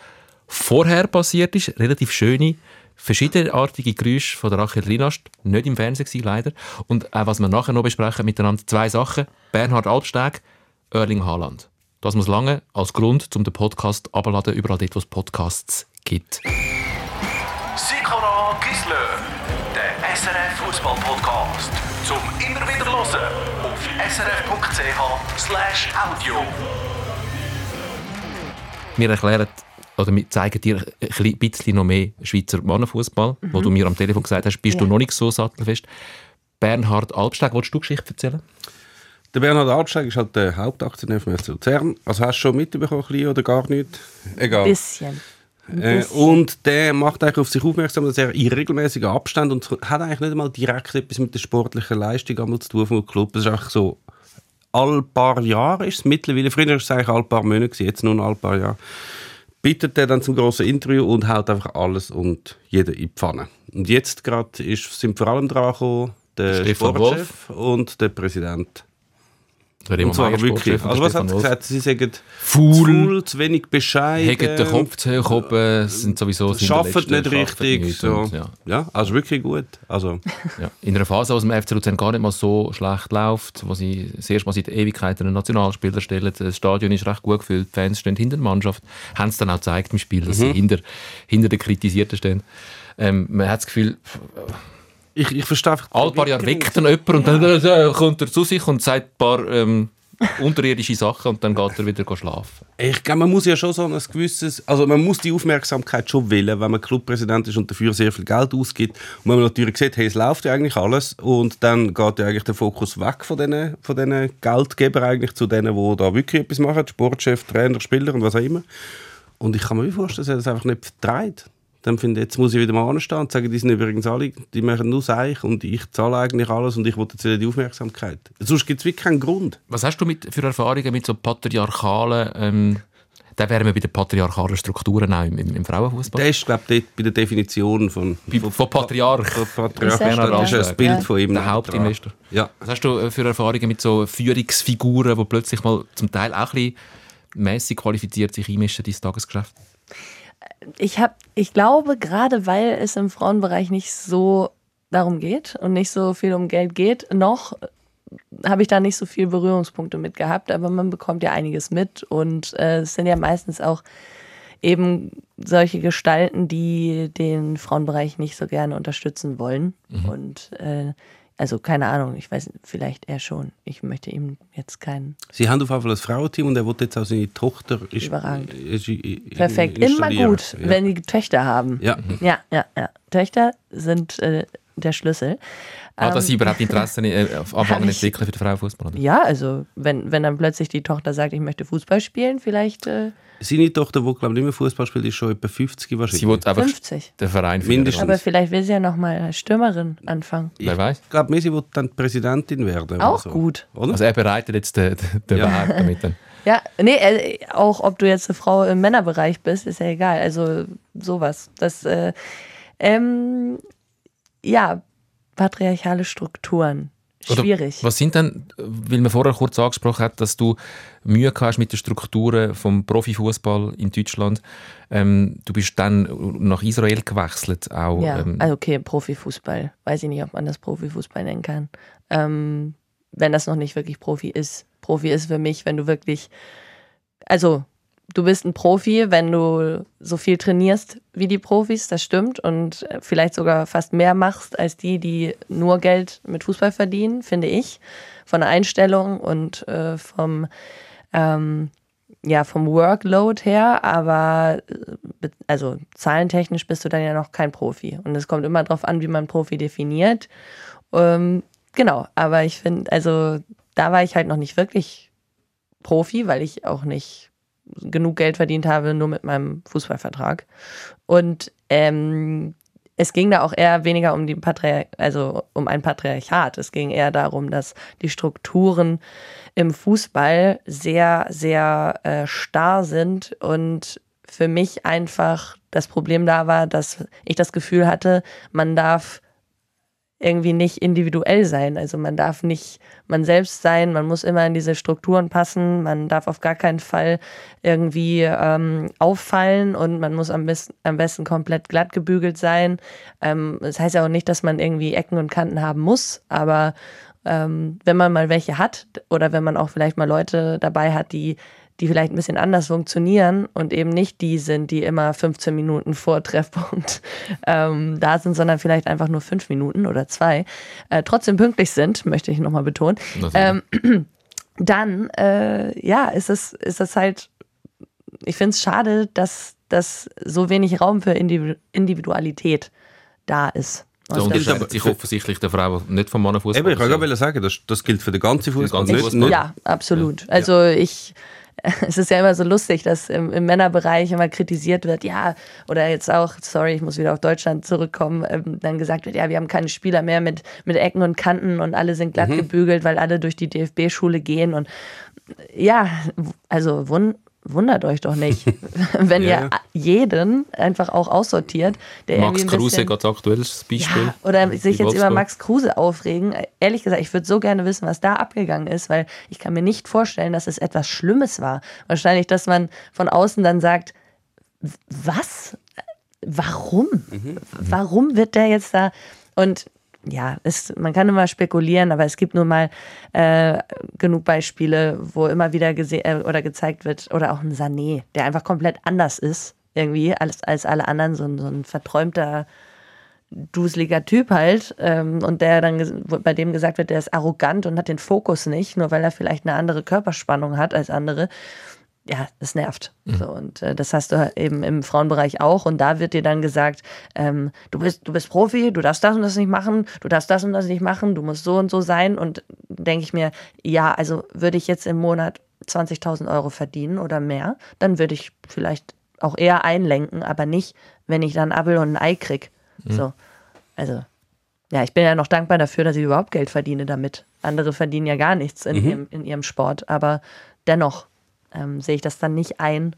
vorher passiert ist. Relativ schöne, verschiedenartige Geräusche von der Rachel Rinast. Nicht im Fernsehen gewesen, leider. Und auch, was wir nachher noch besprechen miteinander. Zwei Sachen. Bernhard Albsteg, Erling Haaland. Das muss lange als Grund, um den Podcast abzuladen, überall dort, wo es Podcasts gibt. Sikora Gisler, der SRF Fußball Podcast. Zum immer wieder hören auf srf.ch/slash audio. Wir erklären oder wir zeigen dir ein bisschen noch mehr Schweizer Mannenfußball, wo du mir am Telefon gesagt hast, bist du Ja. noch nicht so sattelfest. Bernhard Albsteg, willst du Geschichte erzählen? Der Bernhard Altsteig ist halt der Hauptaktionär vom FC Luzern. Also hast du schon mitbekommen, oder gar nicht? Egal. Bisschen. Ein Äh, bisschen. und der macht eigentlich auf sich aufmerksam, dass er in regelmäßigen Abständen und hat eigentlich nicht einmal direkt etwas mit der sportlichen Leistung einmal zu tun vom Club. Es ist einfach so, all paar Jahre ist es mittlerweile, früher war es eigentlich all paar Monate, gewesen, jetzt nur noch all paar Jahre, bittet er dann zum grossen Interview und haut einfach alles und jeder in die Pfanne. Und jetzt gerade ist- sind vor allem dran gekommen, der Stefan Sportchef und der Präsident. Und zwar wirklich. Also was hat Wolf. gesagt? Sie sagen Faul. zu wenig Bescheid. Hegen den Kopf zu hoch oben, sind sowieso sind Schaffen nicht richtig. nicht so. und, ja. ja. also wirklich gut. Also, Ja. In einer Phase, wo es dem FC Luzern gar nicht mal so schlecht läuft, wo sie das erste Mal seit Ewigkeiten einen Nationalspieler stellen, das Stadion ist recht gut gefüllt, die Fans stehen hinter der Mannschaft, haben es dann auch gezeigt im Spiel, dass sie hinter, hinter den Kritisierten stehen. Ähm, man hat das Gefühl, ich, ich verstehe einfach alle paar Jahre weckt dann jemand und dann äh, kommt er zu sich und sagt ein paar ähm, unterirdische Sachen und dann geht er wieder schlafen. Ich glaube, man muss ja schon so ein gewisses, also man muss die Aufmerksamkeit schon wählen, wenn man Clubpräsident ist und dafür sehr viel Geld ausgibt. Und wenn man natürlich sieht, hey, es läuft ja eigentlich alles und dann geht ja eigentlich der Fokus weg von diesen, von Geldgebern eigentlich zu denen, die da wirklich etwas machen, Sportchef, Trainer, Spieler und was auch immer. Und ich kann mir vorstellen, dass er das einfach nicht vertreibt. Dann finde ich, jetzt muss ich wieder mal anstehen und sagen, die sind übrigens alle, die machen nur Seich und ich zahle eigentlich alles und ich will jetzt wieder die Aufmerksamkeit. Sonst gibt es wirklich keinen Grund. Was hast du mit, für Erfahrungen mit so patriarchalen, ähm, da wären wir bei den patriarchalen Strukturen auch im, im, im Frauenfußball? Der ist, glaube ich, bei der Definition von, Bei- von Patriarch. Von Patriarch. Er schon, Das ist ein Bild Ja. von ihm. Der Hauptinvestor. Ja. Was hast du äh, für Erfahrungen mit so Führungsfiguren, die plötzlich mal zum Teil auch ein bisschen mäßig qualifiziert sich einmischen ins Tagesgeschäft? Ich habe, ich glaube, gerade weil es im Frauenbereich nicht so darum geht und nicht so viel um Geld geht, noch äh, habe ich da nicht so viel Berührungspunkte mit gehabt, aber man bekommt ja einiges mit und äh, es sind ja meistens auch eben solche Gestalten, die den Frauenbereich nicht so gerne unterstützen wollen. Und äh, also keine Ahnung, ich weiß, vielleicht er schon. Ich möchte ihm jetzt keinen Sie haben auf jeden Fall ein Frauenteam und er will jetzt auch seine Tochter ist, Überragend. ist, ist, Perfekt, immer gut, Ja. wenn die Töchter haben. Ja. Ja, ja, ja. Töchter sind äh, der Schlüssel. Ah, dass Ähm, sie überhaupt Interesse auf ich- entwickeln für den Frauenfußball? oder? Ja, also wenn, wenn dann plötzlich die Tochter sagt, ich möchte Fußball spielen, vielleicht äh, Seine Tochter, die glaube ich nicht mehr Fußball spielt, ist schon etwa 50 wahrscheinlich. Sie will einfach 50. den Verein. Mindestens. Aber vielleicht will sie ja nochmal Stürmerin anfangen. Wer weiß? Ich glaube, Messi wird dann Präsidentin werden. oder Auch so. gut. Oder? Also er bereitet jetzt den, den Ja. Weg damit. Dann. Ja, nee, äh, auch ob du jetzt eine Frau im Männerbereich bist, ist ja egal. Also sowas. Das, äh, ähm, ja, patriarchale Strukturen. Oder Schwierig. Was sind denn, weil man vorher kurz angesprochen hat, dass du Mühe hast mit den Strukturen vom Profifußball in Deutschland. Ähm, du bist dann nach Israel gewechselt. Auch, Ja, ähm, also okay, Profifußball. Weiß ich nicht, ob man das Profifußball nennen kann. Ähm, wenn das noch nicht wirklich Profi ist. Profi ist für mich, wenn du wirklich, also du bist ein Profi, wenn du so viel trainierst wie die Profis, das stimmt, und äh, vielleicht sogar fast mehr machst als die, die nur Geld mit Fußball verdienen, finde ich. Von der Einstellung und äh, vom, ähm, ja, vom Workload her, aber äh, also zahlentechnisch bist du dann ja noch kein Profi. Und es kommt immer darauf an, wie man Profi definiert. Ähm, genau, aber ich finde, also da war ich halt noch nicht wirklich Profi, weil ich auch nicht genug Geld verdient habe, nur mit meinem Fußballvertrag. Und ähm, es ging da auch eher weniger um die Patriar also um ein Patriarchat. Es ging eher darum, dass die Strukturen im Fußball sehr, sehr äh, starr sind und für mich einfach das Problem da war, dass ich das Gefühl hatte, man darf irgendwie nicht individuell sein. Also man darf nicht man selbst sein, man muss immer in diese Strukturen passen, man darf auf gar keinen Fall irgendwie ähm, auffallen und man muss am besten, am besten komplett glatt gebügelt sein. Ähm, das heißt ja auch nicht, dass man irgendwie Ecken und Kanten haben muss, aber ähm, wenn man mal welche hat oder wenn man auch vielleicht mal Leute dabei hat, die die vielleicht ein bisschen anders funktionieren und eben nicht die sind, die immer 15 Minuten vor Treffpunkt ähm, da sind, sondern vielleicht einfach nur fünf Minuten oder zwei, äh, trotzdem pünktlich sind, möchte ich nochmal betonen, ähm, dann äh, ja, ist es, ist es halt, ich finde es schade, dass, dass so wenig Raum für Individu Individualität da ist. da Aus der unterscheidet aber- sich offensichtlich der Frau nicht vom Mannenfußball. Eben, ich wollte gerade sagen, das, das gilt für den ganzen Fußball. Nicht, nicht, Ja, absolut. Also ich, es ist ja immer so lustig, dass im, im Männerbereich immer kritisiert wird, ja, oder jetzt auch, sorry, ich muss wieder auf Deutschland zurückkommen, ähm, dann gesagt wird, ja, wir haben keine Spieler mehr mit, mit Ecken und Kanten und alle sind glatt gebügelt, weil alle durch die DFB-Schule gehen und ja, also wun wundert euch doch nicht, wenn Ja, ihr ja. jeden einfach auch aussortiert, der Max ein Kruse, bisschen, ganz aktuelles Beispiel. ja, oder sich jetzt über. Max Kruse aufregen. Ehrlich gesagt, ich würde so gerne wissen, was da abgegangen ist, weil ich kann mir nicht vorstellen, dass es etwas Schlimmes war. Wahrscheinlich, dass man von außen dann sagt, "W- was? Warum? Warum wird der jetzt da? Und ja, es, man kann immer spekulieren, aber es gibt nun mal äh, genug Beispiele, wo immer wieder äh, oder gezeigt wird, oder auch ein Sané, der einfach komplett anders ist, irgendwie, als, als alle anderen, so ein, so ein verträumter duseliger Typ halt ähm, und der dann bei dem gesagt wird, der ist arrogant und hat den Fokus nicht, nur weil er vielleicht eine andere Körperspannung hat als andere. Ja, das nervt. So, und äh, das hast du halt eben im Frauenbereich auch. Und da wird dir dann gesagt, ähm, du bist, du bist Profi, du darfst das und das nicht machen, du darfst das und das nicht machen, du musst so und so sein. Und denke ich mir, ja, also würde ich jetzt im Monat 20.000 Euro verdienen oder mehr, dann würde ich vielleicht auch eher einlenken, aber nicht, wenn ich dann Apfel und ein Ei krieg. So. Also, ja, ich bin ja noch dankbar dafür, dass ich überhaupt Geld verdiene damit. Andere verdienen ja gar nichts in, ihrem, in ihrem Sport, aber dennoch ähm, sehe ich das dann nicht ein.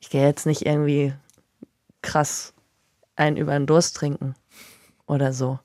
Ich gehe jetzt nicht irgendwie krass einen über den Durst trinken oder so.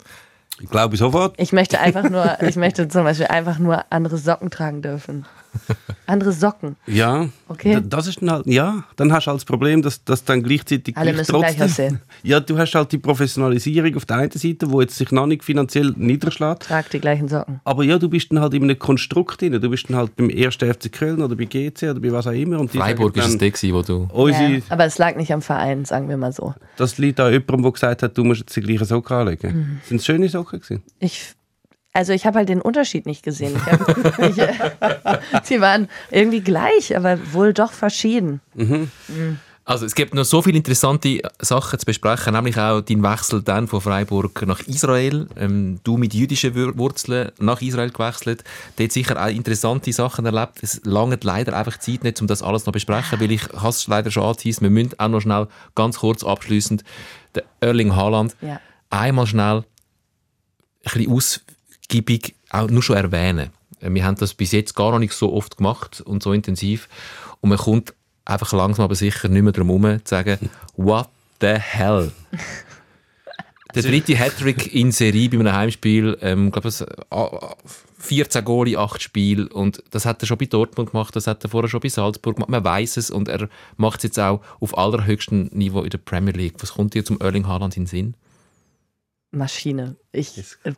Ich glaube sofort. Ich möchte einfach nur, ich möchte zum Beispiel einfach nur andere Socken tragen dürfen. Andere Socken. Ja, Okay. das ist dann halt, ja, dann hast du halt das Problem, dass, dass dann gleichzeitig Alle gleich müssen gleich aussehen. Ja, du hast halt die Professionalisierung auf der einen Seite, wo jetzt sich noch nicht finanziell niederschlägt. Trag die gleichen Socken. Aber ja, du bist dann halt in einem Konstrukt drin. Du bist dann halt beim 1. FC Köln oder bei GC oder bei was auch immer. Und Freiburg sagen ist es der, gewesen, wo du... Unsere, Ja, aber es lag nicht am Verein, sagen wir mal so. Das liegt an jemandem, der gesagt hat, du musst jetzt die gleichen Socken anlegen. Mhm. Sind es schöne Socken gewesen? Ich, also ich habe halt den Unterschied nicht gesehen. Ich hab, ich, sie waren irgendwie gleich, aber wohl doch verschieden. Also es gibt noch so viele interessante Sachen zu besprechen, nämlich auch dein Wechsel dann von Freiburg nach Israel. Ähm, du mit jüdischen Wur- Wurzeln nach Israel gewechselt. Dort sicher auch interessante Sachen erlebt. Es langt leider einfach Zeit nicht, um das alles noch zu besprechen, weil ich habe es leider schon angeteased. Wir müssen auch noch schnell ganz kurz abschließend der Erling Haaland Ja. einmal schnell ein bisschen ausgiebig auch nur schon erwähnen. Äh, Wir haben das bis jetzt gar noch nicht so oft gemacht und so intensiv. Und man kommt einfach langsam aber sicher nicht mehr drum herum, zu sagen, what the hell? Der dritte Hattrick in Serie bei einem Heimspiel, ähm, glaube es, ah, 14 Goal in 8 Spiele und das hat er schon bei Dortmund gemacht, das hat er vorher schon bei Salzburg gemacht, man weiß es und er macht es jetzt auch auf allerhöchstem Niveau in der Premier League. Was kommt dir zum Erling Haaland in den Sinn? Maschine. Ich, äh,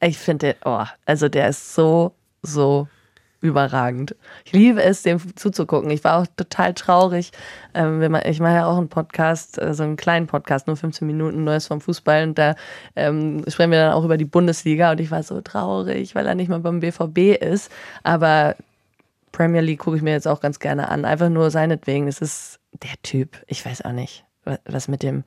ich finde, oh, also der ist so, so überragend. Ich liebe es, dem zuzugucken. Ich war auch total traurig. Ähm, ich mache ja auch einen Podcast, äh, so einen kleinen Podcast, nur 15 Minuten, Neues vom Fußball. Und da ähm, sprechen wir dann auch über die Bundesliga. Und ich war so traurig, weil er nicht mal beim BVB ist. Aber Premier League gucke ich mir jetzt auch ganz gerne an. Einfach nur seinetwegen. Das ist der Typ. Ich weiß auch nicht, wa- was mit dem.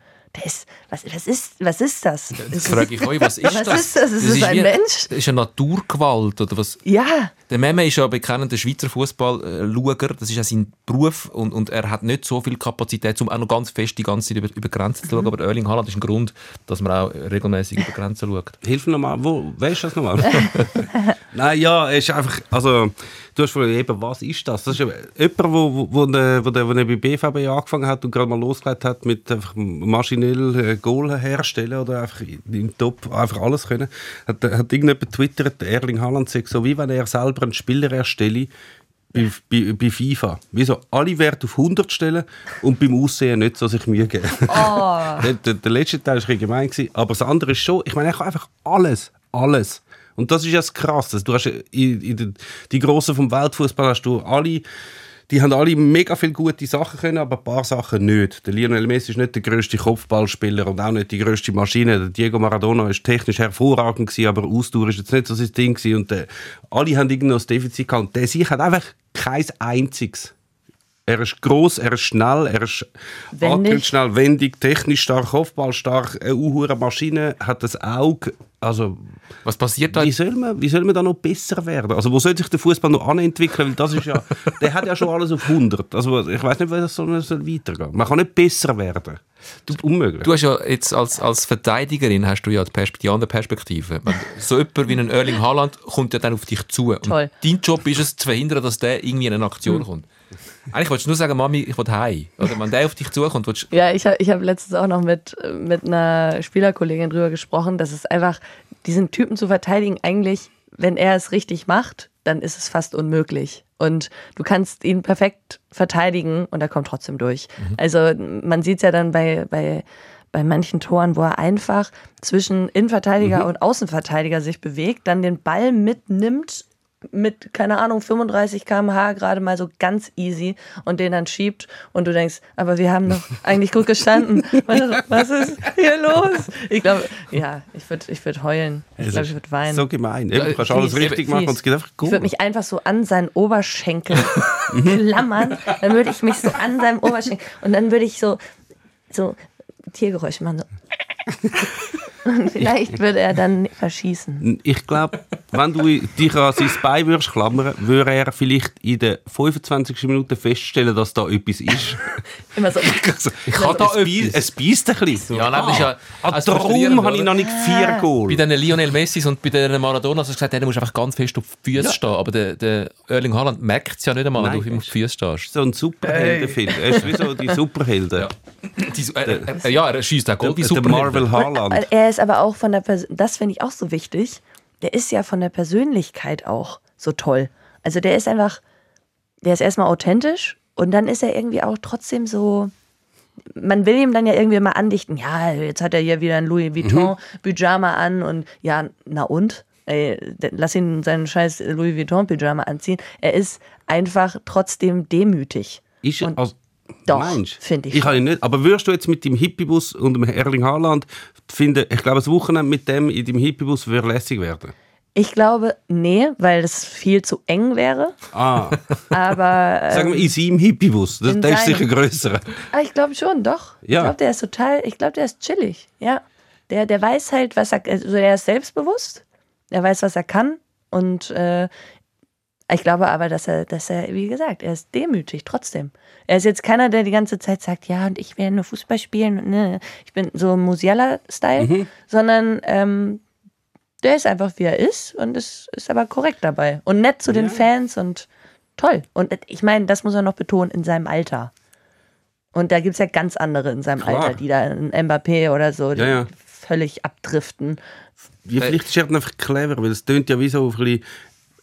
Ist, was, was ist, was ist das? Das Ist frage ich euch, was ist Was das? ist das? Ist das ein wie- Mensch? Das ist eine Naturgewalt oder was? ja, Der Meme ist ja ein bekennender Schweizer Fußball-Schauer. Das ist ja sein Beruf und, und er hat nicht so viel Kapazität, um auch noch ganz fest die ganze Zeit über, über Grenzen zu schauen. Aber Erling Haaland ist ein Grund, dass man auch regelmäßig über Grenzen schaut. Hilf mir nochmal, wo, wer ist das nochmal? Nein, ja, es ist einfach, also, du hast vorhin eben, was ist das? Das ist eben jemand, wo, wo, wo, der, wo, der, wo der bei BVB angefangen hat und gerade mal losgelegt hat mit einfach maschinell äh, Goal herstellen oder einfach im Top einfach alles können, hat, hat irgendjemand twittert, der Erling Haaland sagt so, wie wenn er selber einen Spieler erstelle, bei, bei, bei FIFA. Wieso alle Werte auf 100 stellen und beim Aussehen nicht so sich Mühe geben. der, der, der letzte Teil war gemein, aber das andere ist schon, ich meine, er kann einfach alles, alles. Und das ist ja das Krasse. Du hast in, in die Grossen vom Weltfußball hast du alle, die haben alle mega viele gute Sachen können, aber ein paar Sachen nicht. Der Lionel Messi ist nicht der größte Kopfballspieler und auch nicht die größte Maschine. Der Diego Maradona ist technisch hervorragend gewesen, aber Ausdauer ist jetzt nicht so sein Ding gewesen. Und äh, alle haben irgendwie noch das Defizit gehabt. Und der sich hat einfach kein einziges. Er ist groß, er ist schnell, er ist Wendig. schnell, wendig, technisch stark, Kopfball stark, eine uhure Maschine, hat das Auge. Also, Was passiert da? wie soll, man, wie soll man da noch besser werden? Also, wo soll sich der Fußball noch anentwickeln? Weil das ist ja, der hat ja schon alles auf 100. Also, ich weiß nicht, wie das so soll weitergehen Man kann nicht besser werden. Das ist unmöglich. Du hast ja jetzt als, als Verteidigerin hast du ja die, Perspe die andere Perspektive. Wenn So jemand wie ein Erling Haaland kommt ja dann auf dich zu. Und Toll. dein Job ist es, zu verhindern, dass der irgendwie in eine Aktion kommt. Eigentlich wolltest du nur sagen, Mami, ich will heim. Oder wenn der auf dich zukommt, willst du Ja, ich habe ich hab letztens auch noch mit, mit einer Spielerkollegin drüber gesprochen, dass es einfach, diesen Typen zu verteidigen, eigentlich, wenn er es richtig macht, dann ist es fast unmöglich. Und du kannst ihn perfekt verteidigen und er kommt trotzdem durch. Also man sieht es ja dann bei, bei, bei manchen Toren, wo er einfach zwischen Innenverteidiger und Außenverteidiger sich bewegt, dann den Ball mitnimmt mit, keine Ahnung, 35 km/h gerade mal so ganz easy und den dann schiebt und du denkst, aber wir haben doch eigentlich gut gestanden. Was, was ist hier los? Ich glaube, ja, ich würde ich würd heulen. Ich glaube, ich würde weinen. So gemein. Kannst alles fies, richtig machen und es geht einfach ich gut. würde mich einfach so an seinen Oberschenkel klammern. Dann würde ich mich so an seinem Oberschenkel und dann würde ich so, so Tiergeräusche machen. So. Und vielleicht würde er dann verschießen. Ich glaube, wenn du dich an sein Bein würdest klammern, würde er vielleicht in den 25 Minuten feststellen, dass da etwas ist. Immer so. Also, Ich habe da es beißt- etwas. Es beißt ein bisschen. Ja, nein, das ist ja- ah, also darum habe ich noch nicht vier Bei Goal. den Lionel Messis und bei den Maradona hast du gesagt, der muss einfach ganz fest auf die Füße stehen. Aber der, der Erling Haaland merkt es ja nicht einmal, wenn du auf ihm auf die Füße stehst. So ein Superheldenfilm. Er ist wie so die Superhelden. Die, äh, äh, ja, er schießt auch Goal wie Der super. Marvel Haaland. Er ist aber auch von der Pers das finde ich auch so wichtig. Der ist ja von der Persönlichkeit auch so toll. Also der ist einfach, der ist erstmal authentisch und dann ist er irgendwie auch trotzdem so. Man will ihm dann ja irgendwie mal andichten, ja, jetzt hat er hier wieder ein Louis Vuitton Pyjama an und ja, na und? Ey, lass ihn seinen scheiß Louis Vuitton Pyjama anziehen. Er ist einfach trotzdem demütig. Und also, doch, meinst finde ich Ich habe ihn nicht. Aber würdest du jetzt mit dem Hippiebus und dem Erling Haaland finden, ich glaube, das Wochenende mit dem in dem Hippiebus würde lässig werden? Ich glaube, nee, weil das viel zu eng wäre. Ah, Aber ähm, sagen wir in seinem Hippiebus. Das, der ist sicher grösser. Ah, ich glaube schon, doch. Ja. Ich glaube, der ist total, ich glaube, der ist chillig. Ja. Der, der weiß halt, was er, also er ist selbstbewusst. Er weiß, was er kann. Und äh, ich glaube aber, dass er, dass er, wie gesagt, er ist demütig trotzdem. Er ist jetzt keiner, der die ganze Zeit sagt, ja, und ich werde nur Fußball spielen. und Ne. Ich bin so Musiala-Style, sondern ähm, der ist einfach, wie er ist und ist, ist aber korrekt dabei. Und nett zu den Fans und toll. Und ich meine, das muss er noch betonen, in seinem Alter. Und da gibt es ja ganz andere in seinem Klar. Alter, die da in Mbappé oder so, die Ja, ja. völlig abdriften. Ja, vielleicht ist er einfach clever, weil es tönt ja wie so ein bisschen,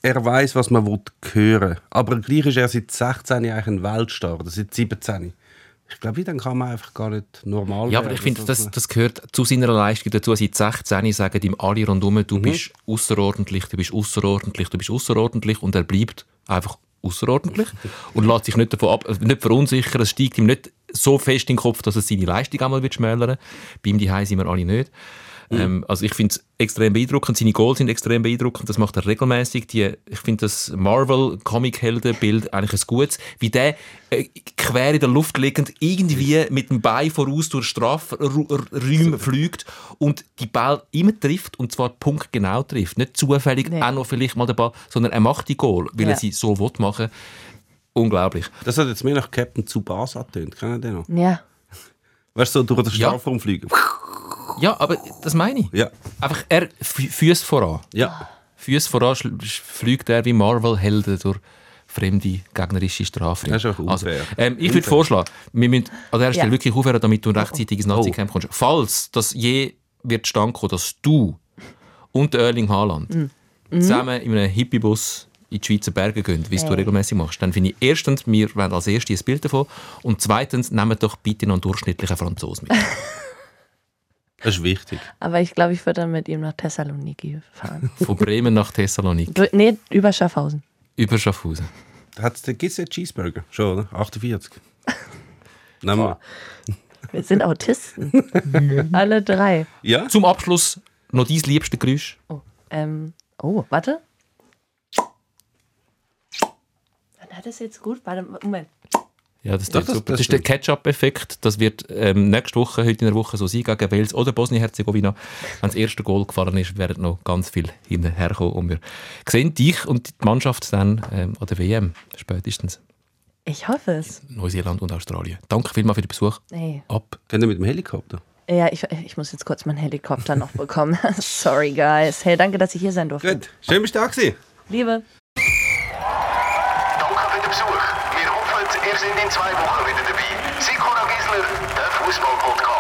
er weiß, was man will hören Aber gleich ist er seit 16 eigentlich ein Weltstar, oder seit 17. Ich glaube, dann kann man einfach gar nicht normal Ja, aber ich finde, das, das gehört zu seiner Leistung dazu. Seit 16 sagen ihm alle rundum, Mhm. du bist außerordentlich, du bist außerordentlich, du bist außerordentlich und er bleibt einfach außerordentlich und lässt sich nicht davon ab, nicht verunsichern. Es steigt ihm nicht so fest in den Kopf, dass er seine Leistung einmal wird schmälern. Bei ihm die sind wir alle nicht. Mhm. Ähm, also ich finde es extrem beeindruckend. Seine Goals sind extrem beeindruckend. Das macht er regelmäßig. Die, ich finde das Marvel-Comic-Helden-Bild eigentlich ein gutes. Wie der äh, quer in der Luft liegend irgendwie mit dem Bein voraus durch Strafräume fliegt und die Ball immer trifft und zwar punktgenau trifft. Nicht zufällig Nee. auch noch vielleicht mal den Ball, sondern er macht die Goal, weil Ja. er sie so will machen. Unglaublich. Das hat jetzt mehr nach Captain Tsubasa getönt. Kennen Sie den noch? Ja. Weißt du, so durch den Ja. Strafraum fliegen. Ja, aber das meine ich. Ja. Einfach er Fü- Füße voran. Ja. Füße voran fliegt er wie Marvel-Helden durch fremde gegnerische Strafräume. Das ist einfach also, ähm, ich würde vorschlagen, wir müssen an dieser Stelle Ja. wirklich aufhören, damit du rechtzeitig ins Nazi-Camp kommst. Falls das je wird stand kommen, dass du und der Erling Haaland Mhm. zusammen in einem Hippiebus in die Schweizer Berge gehen, wie es du regelmäßig machst, dann finde ich erstens, wir wollen als erstes ein Bild davon und zweitens, nehmt doch bitte noch einen durchschnittlichen Franzosen mit. Das ist wichtig. Aber ich glaube, ich würde dann mit ihm nach Thessaloniki fahren. Von Bremen nach Thessalonik, Du- nee, über Schaffhausen. über Schaffhausen. Gibt es den Cheeseburger? Schon, oder? 48. Nehmen wir. Wir sind Autisten. Alle drei. Ja? Zum Abschluss noch dein liebste Geräusch. Oh, ähm, oh warte. Hat das jetzt gut? Warte, Moment. Ja, das, Doch, das, super. das das ist der Ketchup-Effekt. Das wird ähm, nächste Woche, heute in der Woche so sein gegen Wales oder Bosnien-Herzegowina. Wenn das erste Goal gefallen ist, werden noch ganz viel hinterherkommen. Und wir sehen dich und die Mannschaft dann ähm, an der WM spätestens. Ich hoffe es. Neuseeland und Australien. Danke vielmals für den Besuch. Nee. Ab. Können wir mit dem Helikopter? Ja, ich, ich muss jetzt kurz meinen Helikopter noch bekommen. Sorry, guys. Hey, danke, dass ich hier sein durfte. Gut. Schön, bist du da gewesen. Liebe. Seid in zwei Wochen wieder dabei. Sikora Gisler, der Fußball-Podcast.